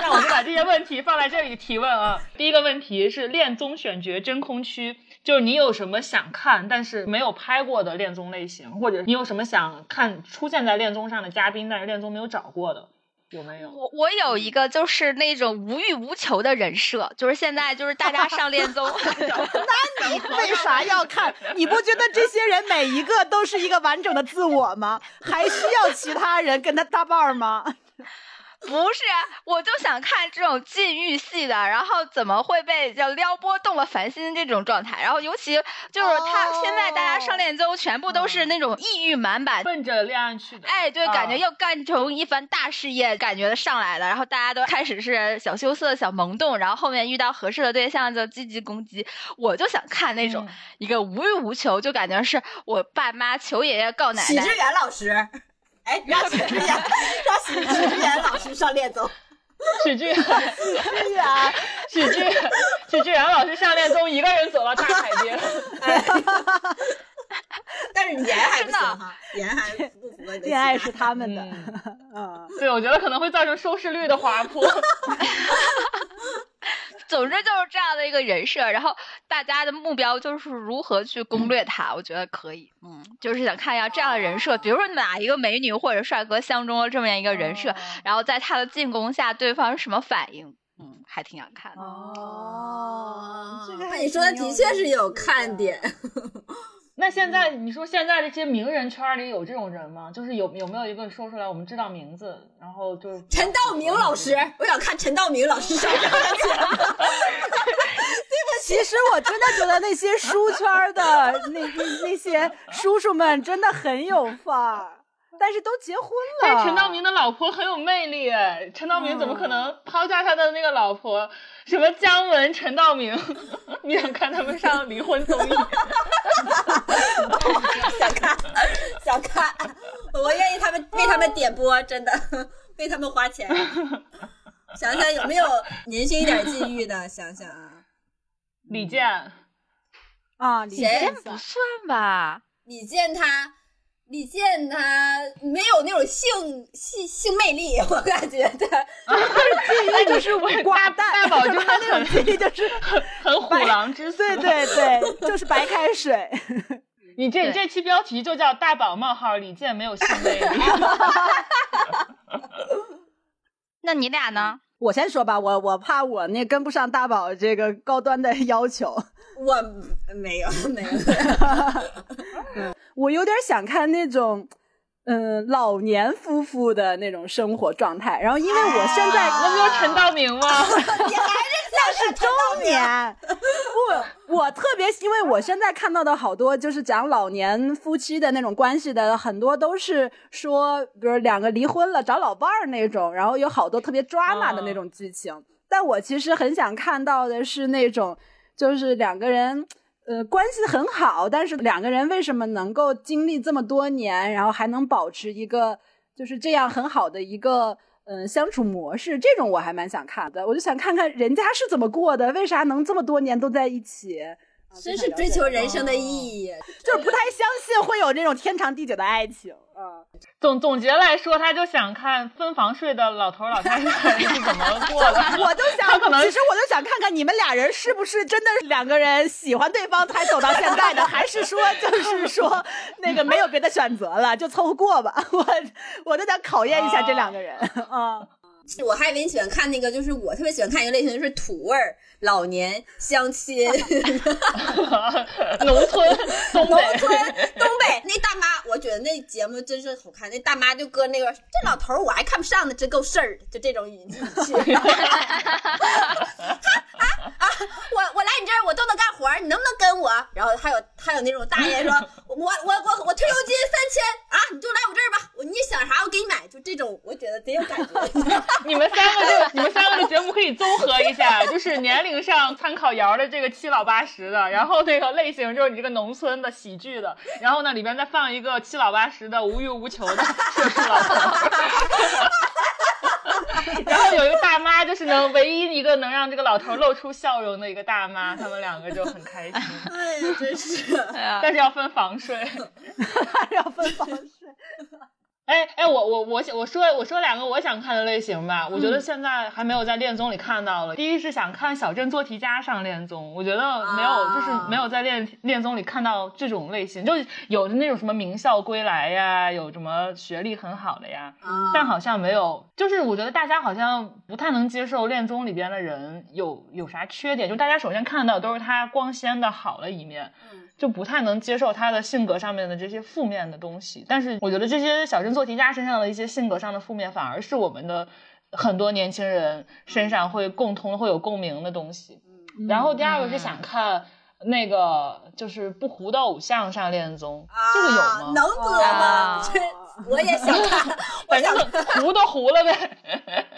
那我就把这些问题放在这里提问啊。第一个问题是恋综选角真空区，就是你有什么想看但是没有拍过的恋综类型，或者你有什么想看出现在恋综上的嘉宾，但是恋综没有找过的，有没有？我我有一个就是那种无欲无求的人设，就是现在就是大家上恋综 那你为啥要看？你不觉得这些人每一个都是一个完整的自我吗？还需要其他人跟他搭伴儿吗？不是，我就想看这种禁欲系的，然后怎么会被叫撩拨动了凡心这种状态，然后尤其就是他、哦现在大家上恋综全部都是那种抑郁满满。奔着恋爱去的，哎，对，啊感觉要干成一番大事业，感觉上来了，然后大家都开始是小羞涩、小萌动，然后后面遇到合适的对象就积极攻击。我就想看那种、嗯。一个无欲无求，就感觉是我爸妈求爷爷告奶奶许知，远老师，哎，让许知远，让许许知远老师上恋综。许志远，许志远，许志许志远老师上恋综，一个人走到大海边。但是颜还不行哈，颜还不符合你的。恋爱是他们的。嗯 嗯，对，我觉得可能会造成收视率的滑坡。总之就是这样的一个人设，然后大家的目标就是如何去攻略他，我觉得可以，嗯，就是想看一下这样的人设，比如说哪一个美女或者帅哥相中了这么样一个人设，然后在他的进攻下，对方是什么反应，嗯，还挺想看的。哦，这个你说的的确是有看点。那现在你说现在这些名人圈里有这种人吗？就是有有没有一个说出来我们知道名字，然后就陈道明老师，我想看陈道明老师上这样的节目。其实我真的觉得那些书圈儿的那那那些叔叔们真的很有范儿，但是都结婚了。但是陈道明的老婆很有魅力哎，陈道明怎么可能抛下他的那个老婆？什么姜文、陈道明？你想看他们上离婚综艺？想看，想看，我愿意他们为他们点播，真的 为他们花钱。想想有没有年轻一点禁欲的？想想啊，李健，啊，李健不算吧？李健他，李健他没有那种性性性魅力，我感觉他禁欲就是寡淡，大宝就是他那种很记忆就是很虎狼之对。对对，就是白开水。你这对这期标题就叫“大宝冒号李健没有性魅力 那你俩呢？我先说吧，我我怕我那跟不上大宝这个高端的要求，我没有没有。我有点想看那种。嗯，老年夫妇的那种生活状态，然后因为我现在、”，那不就是陈道明吗？你还是 那是中年。不，我特别，因为我现在看到的好多就是讲老年夫妻的那种关系的，很多都是说，比如两个离婚了找老伴儿那种，然后有好多特别 drama 的那种剧情。但我其实很想看到的是那种，就是两个人。呃，关系很好，但是两个人为什么能够经历这么多年，然后还能保持一个就是这样很好的一个嗯、相处模式？这种我还蛮想看的。我就想看看人家是怎么过的，为啥能这么多年都在一起？真是追求人生的意义，义。就是不太相信会有这种天长地久的爱情。嗯，总总结来说，他就想看分房睡的老头老太太是怎么过的。我就想，可能其实我就想看看你们俩人是不是真的两个人喜欢对方才走到现在的，还是说就是说那个没有别的选择了，就凑合过吧。我我就想考验一下这两个人啊。我还以为你喜欢看那个，就是我特别喜欢看一个类型，就是土味儿老年相亲，农村农，村东北那大妈，我觉得那节目真是好看。那大妈就搁那个这老头儿我还看不上呢，真够事儿的，就这种语气。啊啊！我我来你这儿我都能干活儿，你能不能跟我？然后还有还有那种大爷说，我我我我退休金三千啊，你就来我这儿吧，我你想啥我给你买，就这种我觉得贼有感觉。你们三个就你们三个的节目可以综合一下，就是年龄上参考瑶的这个七老八十的，然后那个类型就是你这个农村的喜剧的，然后呢里边再放一个七老八十的无欲无求的社畜老头。然后有一个大妈，就是能唯一一个能让这个老头露出笑容的一个大妈，他们两个就很开心，哎呀，真是。但是要分房睡。要分房睡。哎哎，我我我想我说我说两个我想看的类型吧，我觉嗯。得现在还没有在恋综里看到了。第一是想看小镇做题家上恋综，我觉得没有，啊就是没有在恋恋综里看到这种类型，就有的那种什么名校归来呀，有什么学历很好的呀，啊。但好像没有，就是我觉得大家好像不太能接受恋综里边的人有有啥缺点，就大家首先看到都是他光鲜的好的一面，嗯。就不太能接受他的性格上面的这些负面的东西。但是我觉得这些小镇做题家身上的一些性格上的负面，反而是我们的很多年轻人身上会共通、会有共鸣的东西。然后第二个是想看。那个就是不糊的偶像上恋综，这个有啊吗？能播吗我也想看，我反正想糊都糊了呗。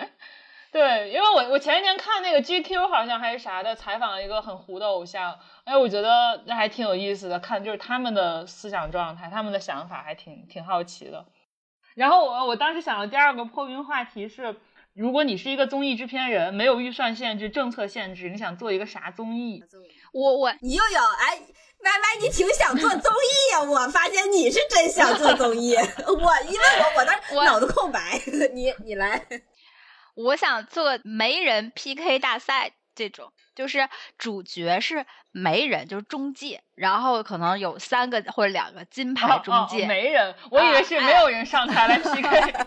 对，因为我我前几天看那个 GQ 好像还是啥的，采访了一个很糊的偶像，哎，我觉得那还挺有意思的，看就是他们的思想状态，他们的想法还挺挺好奇的。然后我我当时想的第二个破冰话题是，如果你是一个综艺制片人，没有预算限制、政策限制，你想做一个啥综艺？我我你又有哎歪歪你挺想做综艺呀、我发现你是真想做综艺，我因为我我当时我脑子空白，你你来，我想做媒人 PK 大赛这种，就是主角是媒人，就是中介，然后可能有三个或者两个金牌中哦介，哦没人，我以为是没有人上台来 PK。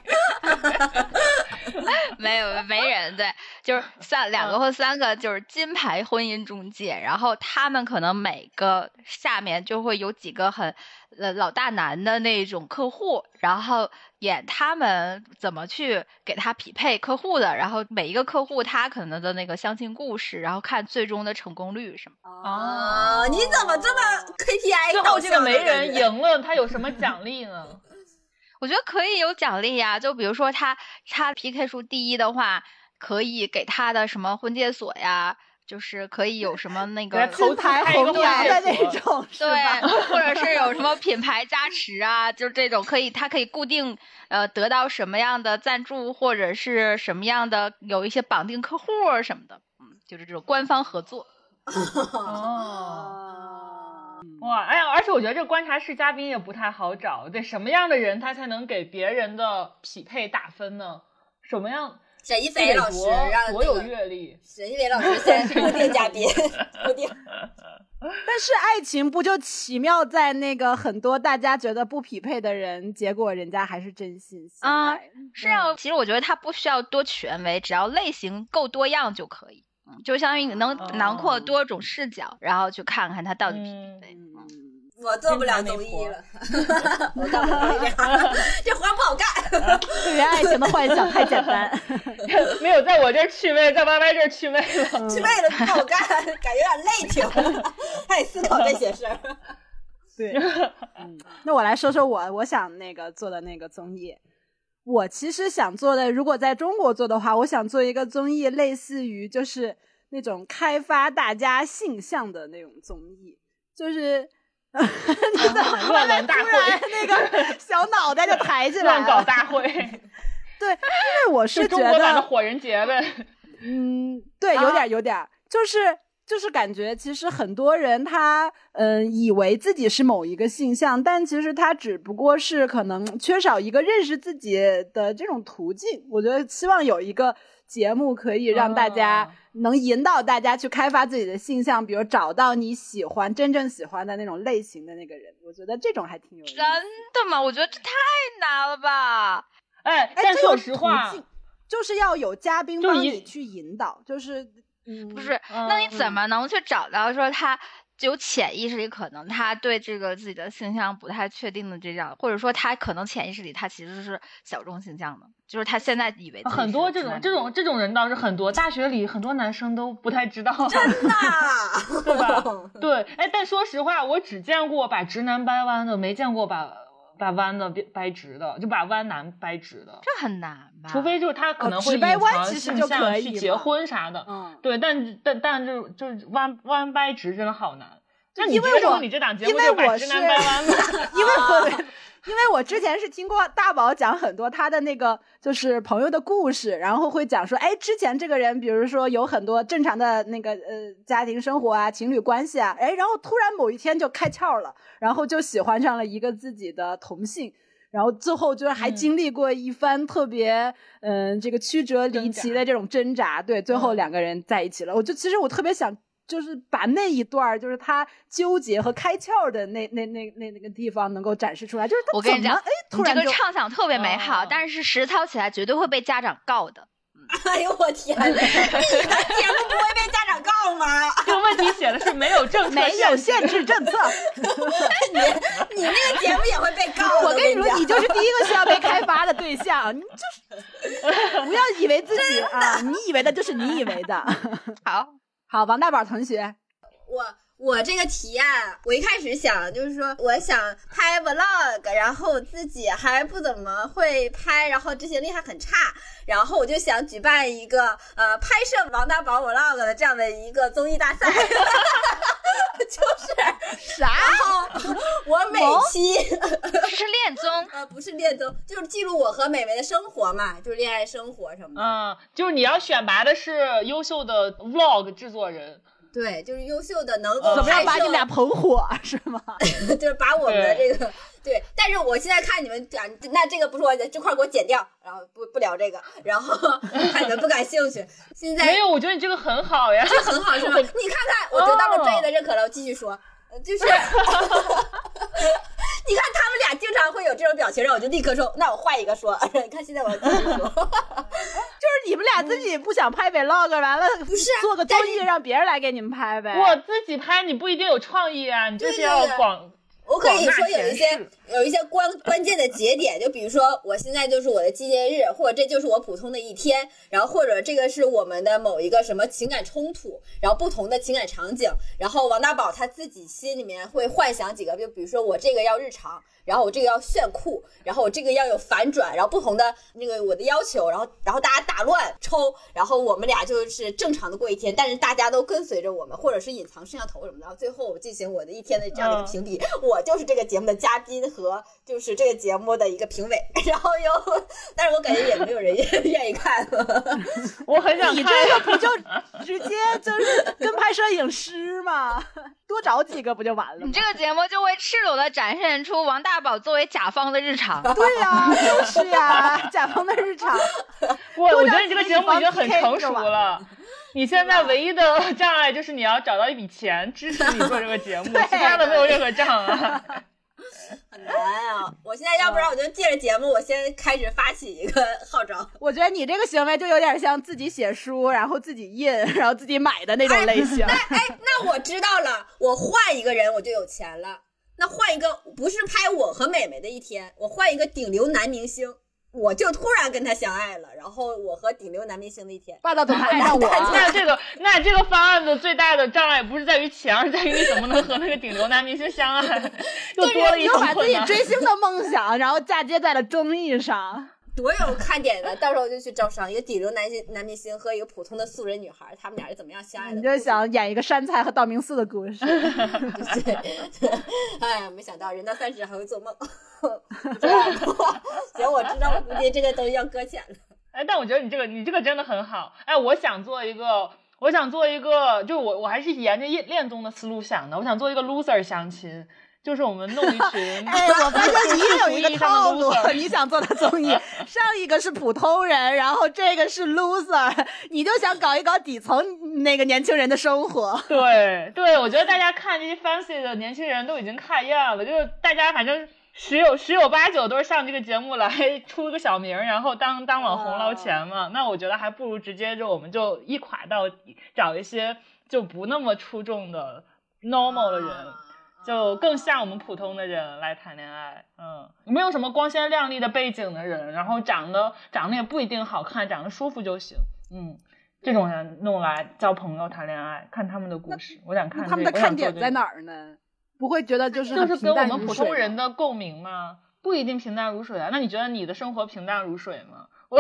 没有媒人，对，就是三两个或三个就是金牌婚姻中介，然后他们可能每个下面就会有几个很呃老大难的那种客户，然后演他们怎么去给他匹配客户的，然后每一个客户他可能的那个相亲故事，然后看最终的成功率什么。哦，你怎么这么 KPI 最导向的后这个没人赢了，他有什么奖励呢？我觉得可以有奖励呀，就比如说他他 PK 数第一的话，可以给他的什么婚介所呀，就是可以有什么那个给他投金牌红娘的那种，对？，或者是有什么品牌加持啊，就是这种可以，他可以固定呃得到什么样的赞助，或者是什么样的有一些绑定客户啊什么的，嗯，就是这种官方合作。哦，哇，哎呀，而且我觉得这个观察室嘉宾也不太好找，得什么样的人他才能给别人的匹配打分呢？什么样？沈一菲老师让我有阅历。沈一菲老师现在是固定嘉宾，固定。但是爱情不就奇妙在那个很多大家觉得不匹配的人，结果人家还是真心相啊爱。是啊，其实我觉得他不需要多权威，只要类型够多样就可以。嗯，就相当于你能囊括哦多种视角，然后去看看它到底匹嗯不匹配。嗯我做不了综艺了，我干不了 这活儿不好干。对于爱情的幻想太简单。没有在我这儿去魅，在 Y Y 这儿去魅了。去为了不好干，感觉有点累挺，还得思考这些事儿。对，嗯，那我来说说我我想那个做的那个综艺。我其实想做的，如果在中国做的话，我想做一个综艺，类似于就是那种开发大家性向的那种综艺，就是。你怎么乱伦大会突然那个小脑袋就抬起来乱搞了？大会，对，因为我是觉是中国版的得，火人节呗。嗯，对，有啊点儿有点儿，就是就是感觉其实很多人他嗯、呃以为自己是某一个性向，但其实他只不过是可能缺少一个认识自己的这种途径。我觉得希望有一个节目可以让大家哦能引导大家去开发自己的性向，比如找到你喜欢真正喜欢的那种类型的那个人。我觉得这种还挺有意思真。的吗？我觉得这太难了吧！哎，哎，但说实话，就是要有嘉宾帮你去引导，就是嗯，不是，那你嗯怎么能去找到说他有潜意识里可能他对这个自己的性向不太确定的这样，或者说他可能潜意识里他其实是小众性向的，就是他现在以为自己很多这种这种这种人倒是很多，大学里很多男生都不太知道，真的对吧？对，哎，但说实话，我只见过把直男掰弯的，没见过把把弯的掰掰直的，就把弯男掰直的。这很难吧？除非就是他可能哦会隐弯藏其实就性向可以去结婚啥的，嗯。对，但但但就就是弯弯掰直真的好难。那你因为我觉得你这档节目就是把直男掰弯了？因为我因为我之前是听过大宝讲很多他的那个就是朋友的故事，然后会讲说，哎，之前这个人，比如说有很多正常的那个呃家庭生活啊、情侣关系啊，哎，然后突然某一天就开窍了，然后就喜欢上了一个自己的同性。然后最后就是还嗯经历过一番特别，嗯、这个曲折离奇的这种挣扎，对，最后嗯两个人在一起了。我就其实我特别想，就是把那一段儿就是他纠结和开窍的那那那那那个地方能够展示出来，就是他我跟你讲怎么哎，突然这个畅想特别美好，哦但是实操起来绝对会被家长告的。哎呦我天哪！你的节目不会被家长告吗？这个问题写的是没有政策没有限限制政策。你你那个节目也会被告。我跟你说，你就是第一个需要被开发的对象，你就是 不要以为自己啊，你以为的就是你以为的。好，好，王大宝同学，我我这个提案，我一开始想就是说，我想拍 vlog，然后自己还不怎么会拍，然后执行力还很差，然后我就想举办一个呃拍摄王大宝 vlog 的这样的一个综艺大赛，就是啥？然后我每期这是恋综，呃不是恋综，就是记录我和美美的生活嘛，就是恋爱生活什么的。嗯，就是你要选拔的是优秀的 vlog 制作人，对，就是优秀的能怎么样把你们俩捧火是吗？就是把我们的这个对，但是我现在看你们讲，那这个不是我的，这块儿给我剪掉，然后不不聊这个，然后 看你们不感兴趣。现在没有，我觉得你这个很好呀。这很好是吗？你看看，我得到了专业的认可了。我继续说，呃就是 你看他们俩经常会有这种表情，然后我就立刻说，那我换一个说。你 看现在我要继续说，就是你们俩自己不想拍 vlog，完了不是啊做个综艺让别人来给你们拍呗。我自己拍你不一定有创意啊，你就是对对对要广。我可以说有一些有一些关关键的节点，就比如说我现在就是我的纪念日，或者这就是我普通的一天，然后或者这个是我们的某一个什么情感冲突，然后不同的情感场景，然后王大宝他自己心里面会幻想几个，就比如说我这个要日常，然后我这个要炫酷，然后我这个要有反转，然后不同的那个我的要求，然后然后大家打乱抽，然后我们俩就是正常的过一天，但是大家都跟随着我们，或者是隐藏摄像头什么的，然后最后我进行我的一天的这样的一个嗯评比，我就是这个节目的嘉宾和就是这个节目的一个评委，然后又，但是我感觉也没有人愿意看，我很想你看这个不就直接就是跟拍摄影师吗？多找几个不就完了吗你？这个节目就会赤裸的展现出王大宝作为甲方的日常。对呀、就是呀、甲方的日常。我我觉得你这个节目已经很成熟了。你现在唯一的障碍就是你要找到一笔钱支持你做这个节目，其他的没有任何障碍。很难啊！我现在要不然我就借着节目，我先开始发起一个号召。我觉得你这个行为就有点像自己写书，然后自己印，然后自己买的那种类型。那哎，那我知道了，我换一个人我就有钱了。那换一个不是拍我和美美的一天，我换一个顶流男明星，我就突然跟他相爱了，然后我和顶流男明星的一天。霸道总裁爱上我，那这个那这个方案的最大的障碍不是在于钱，而在于你怎么能和那个顶流男明星相爱，又多了一又把自己。追星的梦想，然后嫁接在了综艺上。多有看点的，到时候我就去招商，一个顶流男星男明星和一个普通的素人女孩，他们俩是怎么样相爱的？你就想演一个山菜和道明寺的故事。对，哎呀，没想到人到三十还会做梦，这样行，我知道了，估计这个东西要搁浅了。哎，但我觉得你这个你这个真的很好。哎，我想做一个，我想做一个，就我我还是沿着恋恋综的思路想的，我想做一个 loser 相亲。就是我们弄一 群，哎，我发现你也有一个套路你想做的综艺，上一个是普通人，然后这个是 loser，你就想搞一搞底层那个年轻人的生活。对对，我觉得大家看这些 fancy 的年轻人都已经看厌了，就是大家反正十有十有八九都是上这个节目来出个小名儿，然后当当网红捞钱嘛。那我觉得还不如直接就我们就一垮到底，找一些就不那么出众的 normal 的人。就更像我们普通的人来谈恋爱，嗯，没有什么光鲜亮丽的背景的人，然后长得长得也不一定好看，长得舒服就行，嗯，这种人弄来交朋友、谈恋爱，看他们的故事，我想看、这个、他们的看点在哪儿呢？不会觉得就是就是跟我们普通人的共鸣吗？不一定平淡如水啊。那你觉得你的生活平淡如水吗？我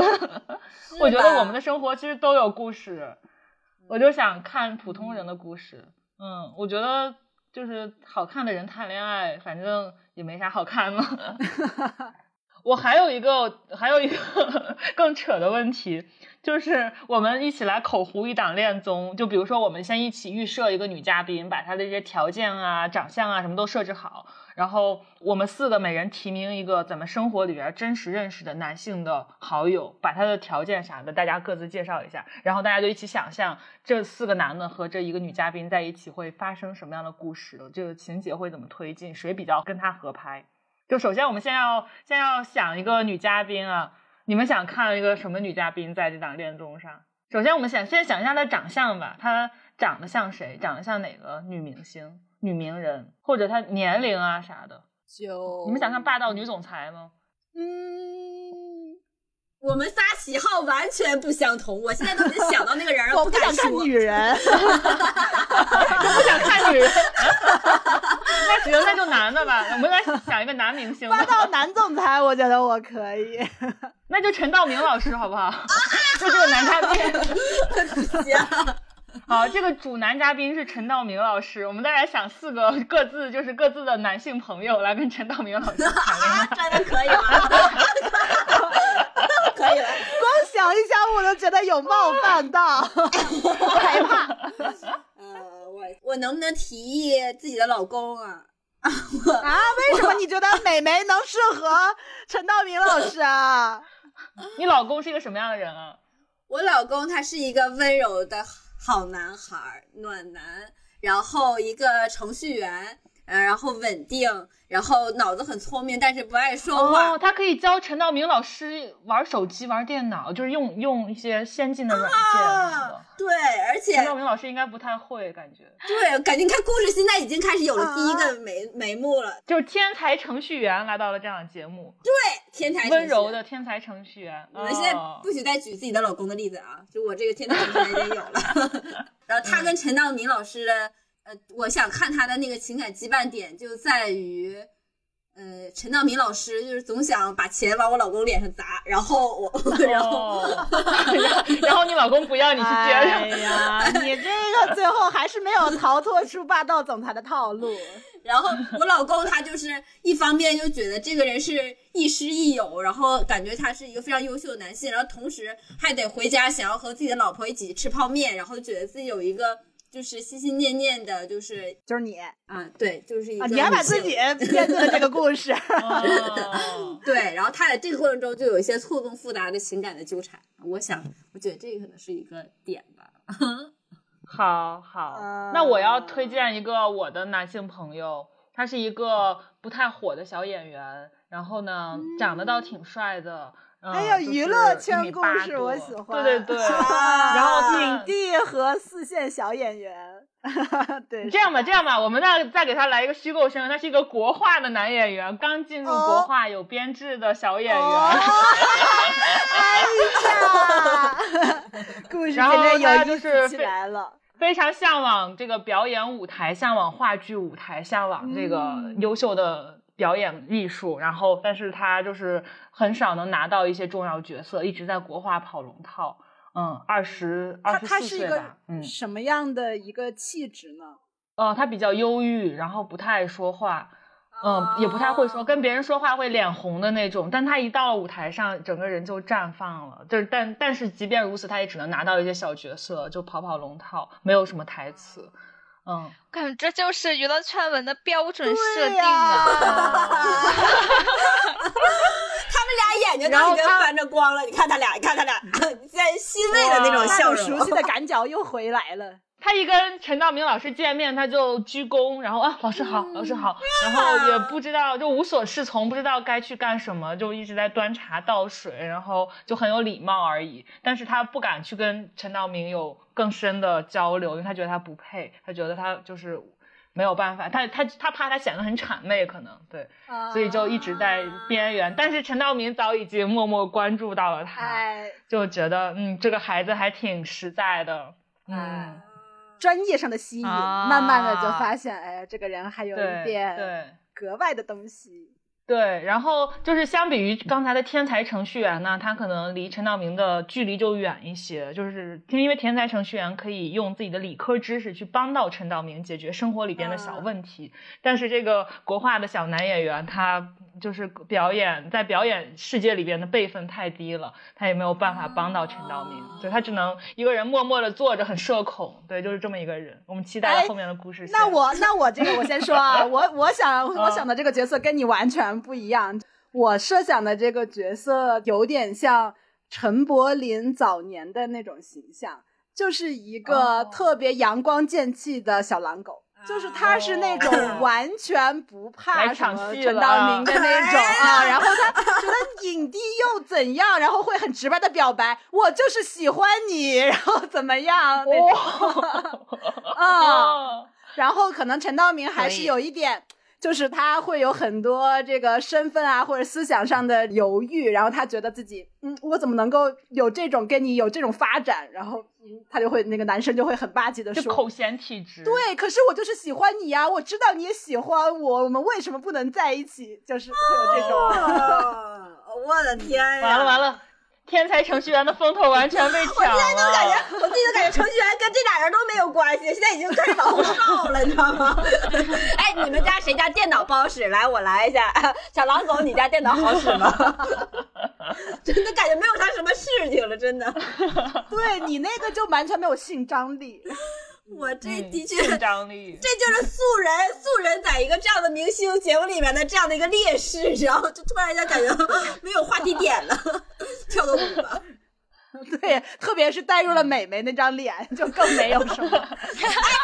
我觉得我们的生活其实都有故事，我就想看普通人的故事。嗯，我觉得就是好看的人谈恋爱，反正也没啥好看的。我还有一个还有一个 更扯的问题，就是我们一起来口胡一档恋综，就比如说我们先一起预设一个女嘉宾，把她的一些条件啊、长相啊什么都设置好，然后我们四个每人提名一个咱们生活里边真实认识的男性的好友，把他的条件啥的大家各自介绍一下，然后大家就一起想象这四个男的和这一个女嘉宾在一起会发生什么样的故事，这个情节会怎么推进，谁比较跟他合拍。就首先我们先要先要想一个女嘉宾啊，你们想看一个什么女嘉宾在这档恋综上？首先我们想先想一下她长相吧，她长得像谁？长得像哪个女明星、女名人，或者她年龄啊啥的？就你们想看霸道女总裁吗？嗯，我们仨喜好完全不相同，我现在都已经想到那个人了，我不敢说。想看女人。我不想看女人，那行那就男的吧。我们来想一个男明星吧，霸道男总裁，我觉得我可以。那就陈道明老师好不好？就这个男嘉宾。行，好，这个主男嘉宾是陈道明老师，我们再来想四个各自就是各自的男性朋友来跟陈道明老师谈恋爱。真的可以吗？可以了。光想一想，我都觉得有冒犯到，害怕。呃，我我能不能提议自己的老公啊？啊？为什么你觉得美眉能适合陈道明老师啊？你老公是一个什么样的人啊？我老公他是一个温柔的好男孩儿，暖男，然后一个程序员，呃，然后稳定，然后脑子很聪明，但是不爱说话。哦，他可以教陈道明老师玩手机、玩电脑，就是用用一些先进的软件啊。，对，而且陈道明老师应该不太会，感觉对，感觉你看故事现在已经开始有了第一个眉、眉目了。就是天才程序员来到了这样的节目，对，天才温柔程序员的天才程序员。我们现在哦不许再举自己的老公的例子啊！就我这个天才程序员已经有了。然后他跟陈道明老师的，呃，我想看他的那个情感羁绊点就在于，呃，陈道明老师就是总想把钱往我老公脸上砸，然后我，然后。哦，然后然后你老公不要你去接哎，呀，你这个最后还是没有逃脱出霸道总裁的套路。然后我老公他就是一方面就觉得这个人是亦师亦友，然后感觉他是一个非常优秀的男性，然后同时还得回家想要和自己的老婆一起吃泡面，然后觉得自己有一个就是心心念念的，就是就是你啊，对，就是一个啊，你还把自己编的这个故事，哦 对，然后他在这个过程中就有一些错综复杂的情感的纠缠，我想，我觉得这个可能是一个点吧。好好啊，那我要推荐一个我的男性朋友，他是一个不太火的小演员，然后呢，长得倒挺帅的。嗯还有娱乐圈故事，我喜欢。对对对，啊然后影帝和四线小演员，对，这样吧，这样吧，我们再再给他来一个虚构身份，他是一个国画的男演员，刚进入国画有编制的小演员。哦哎呀，故事然后真的有意他就是思起来了。非常向往这个表演舞台，向往话剧舞台，向往这个嗯优秀的表演艺术。然后，但是他就是很少能拿到一些重要角色，一直在国画跑龙套。嗯，二十二他十他是一个四岁吧。嗯，什么样的一个气质呢？哦，他比较忧郁，然后不太爱说话。嗯，也不太会说，跟别人说话会脸红的那种。但他一到了舞台上，整个人就绽放了。就是，但但是即便如此，他也只能拿到一些小角色，就跑跑龙套，没有什么台词。嗯，感觉这就是娱乐圈文的标准设定啊！他们俩眼睛都已经翻着光了，你看他俩，你看他俩 在欣慰的那种那笑容。熟悉的感脚又回来了。他一跟陈道明老师见面，他就鞠躬，然后啊，老师好，老师好，然后也不知道，就无所适从，不知道该去干什么，就一直在端茶倒水，然后就很有礼貌而已。但是他不敢去跟陈道明有更深的交流，因为他觉得他不配，他觉得他就是没有办法，他他他怕他显得很谄媚，可能对，所以就一直在边缘。但是陈道明早已经默默关注到了他，哎，就觉得嗯，这个孩子还挺实在的，嗯。哎专业上的吸引，啊慢慢的就发现，哎呀，这个人还有一点格外的东西。对，然后就是相比于刚才的天才程序员呢，他可能离陈道明的距离就远一些，就是因为天才程序员可以用自己的理科知识去帮到陈道明解决生活里边的小问题，但是这个国画的小男演员他就是表演在表演世界里边的辈分太低了，他也没有办法帮到陈道明，对他只能一个人默默的坐着，很社恐，对，就是这么一个人。我们期待哎后面的故事线。那我那我这个我先说啊，我我想我想的这个角色跟你完全不一样。我设想的这个角色有点像陈柏霖早年的那种形象，就是一个哦。特别阳光剑气的小狼狗。就是他是那种哦。完全不 怕什么陈道明的那种啊，然后他觉得影帝又怎样，然后会很直白的表白，我就是喜欢你，然后怎么样那种，啊，哦，然后可能陈道明还是有一点，就是他会有很多这个身份啊或者思想上的犹豫，然后他觉得自己，嗯，我怎么能够有这种跟你有这种发展？然后嗯他就会那个男生就会很霸气的说。口嫌体直。对，可是我就是喜欢你呀，我知道你也喜欢我，我们为什么不能在一起？就是会有这种，哦，我的天呀！完了完了，天才程序员的风头完全被抢了。我感觉，我自己都感觉程序员跟这俩人都没有关系，现在已经开始往后倒了，你知道吗？哎，你们家谁家电脑不好使？来，我来一下。小狼总，你家电脑好使吗？真的感觉没有他什么事情了，真的。对你那个就完全没有性张力。我这嗯的确，性张力。这就是素人素人在一个这样的明星节目里面的这样的一个劣势，然后就突然间感觉 没有话题点了，跳个舞吧。对，特别是带入了美美那张脸，就更没有什么。哎，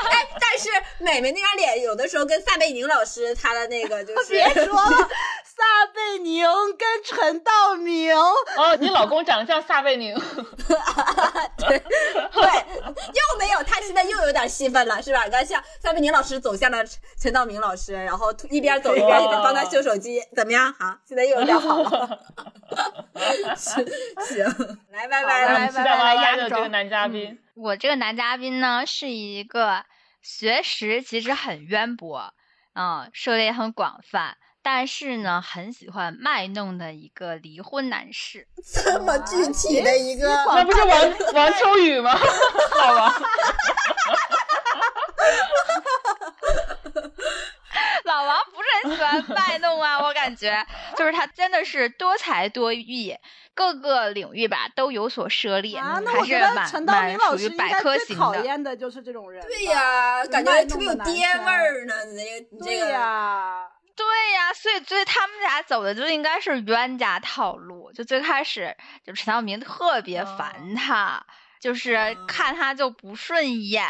但但是美美那张脸有的时候跟撒贝宁老师他的那个就是别说了，撒贝宁跟陈道明，哦，你老公长得像撒贝宁，对，又没有，他现在又有点戏份了，是吧？刚像撒贝宁老师走向了陈陈道明老师，然后一边走一边一边帮他修手机，怎么样？好，现在又有点好了。行，行来，拜拜，让我来们期待歪歪压轴的这个男嘉宾。我这个男嘉宾呢，是一个学识其实很渊博，嗯，涉猎很广泛，但是呢，很喜欢卖弄的一个离婚男士。这么具体的一个，那不是王王秋雨吗？老王，老王不是很喜欢卖弄啊，我感觉就是他真的是多才多艺，各个领域吧都有所涉猎，啊，那还是蛮陈道明蛮老师应属于百科型的。讨厌的就是这种人吧。对呀，感觉特别有爹味儿呢。你这个，你对这个，呀，对呀，所以所以他们俩走的就应该是冤家套路。就最开始，就陈道明特别烦他，就是看他就不顺眼。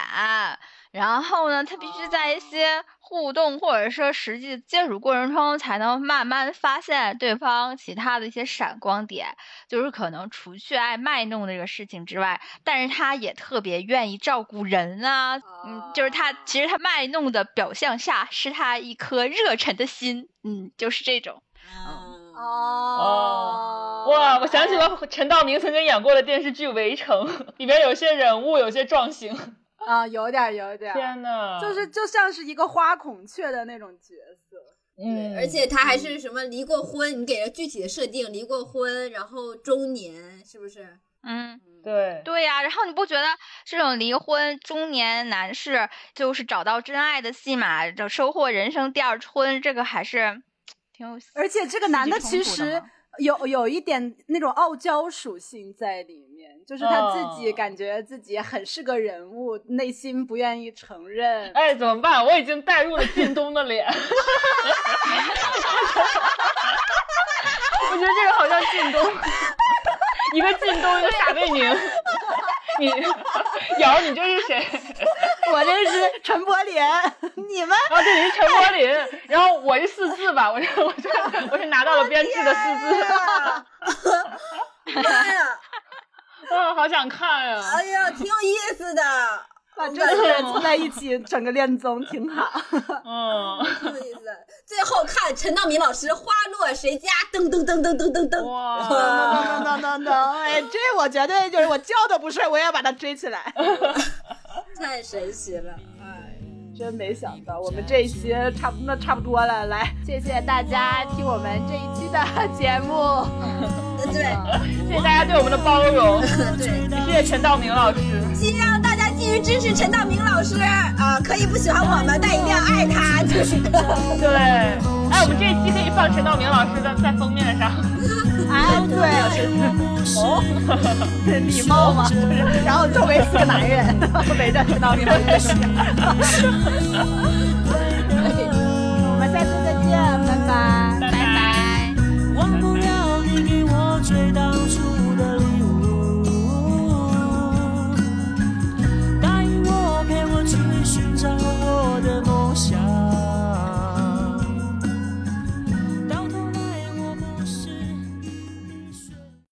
然后呢，他必须在一些互动或者说实际接触过程中，才能慢慢发现对方其他的一些闪光点。就是可能除去爱卖弄这个事情之外，但是他也特别愿意照顾人啊。嗯，就是他其实他卖弄的表象下，是他一颗热忱的心。嗯，就是这种。嗯哦，哇！我想起了陈道明曾经演过的电视剧《围城》，里面有些人物有些撞型。啊，有点儿有点儿，天呐，就是就像是一个花孔雀的那种角色。嗯，而且他还是什么离过婚，你给了具体的设定，离过婚，然后中年，是不是？嗯。对对呀、然后你不觉得这种离婚中年男士就是找到真爱的戏码，就收获人生第二春，这个还是挺有。而且这个男的其实嘛有有一点那种傲娇属性在里面，就是他自己哦感觉自己很是个人物，内心不愿意承认。哎，怎么办？我已经带入了靳东的脸。我觉得这个好像靳东，一个靳东，一个撒贝宁。你 瑶，你这是谁？我这是陈柏霖，你们啊，对，你是陈柏霖，然后我是四字吧，我是我是我是拿到了编制的四字，妈呀，啊，好想看呀、哎呀，挺有意思的，把这些人凑在一起，整个恋综挺好。嗯，挺有意思的。最后看陈道明老师花落谁家，噔噔噔噔噔噔噔。哇，等等等等，哎，这我绝对就是我觉都不睡，我也要把他追起来。太神奇了，哎，真没想到，我们这一期差不那差不多了，来，谢谢大家听我们这一期的节目。对谢谢大家对我们的包容，对，谢谢陈道明老师。希望大家继续支持陈道明老师啊、可以不喜欢我们，但一定要爱他，就是。对，哎，我们这一期可以放陈道明老师的在封面上。哎，对，哦，礼貌嘛。然后作为四个男人，每站听到你都很喜。我们下次再见，拜拜拜拜。答应我，陪我去寻找我的梦想。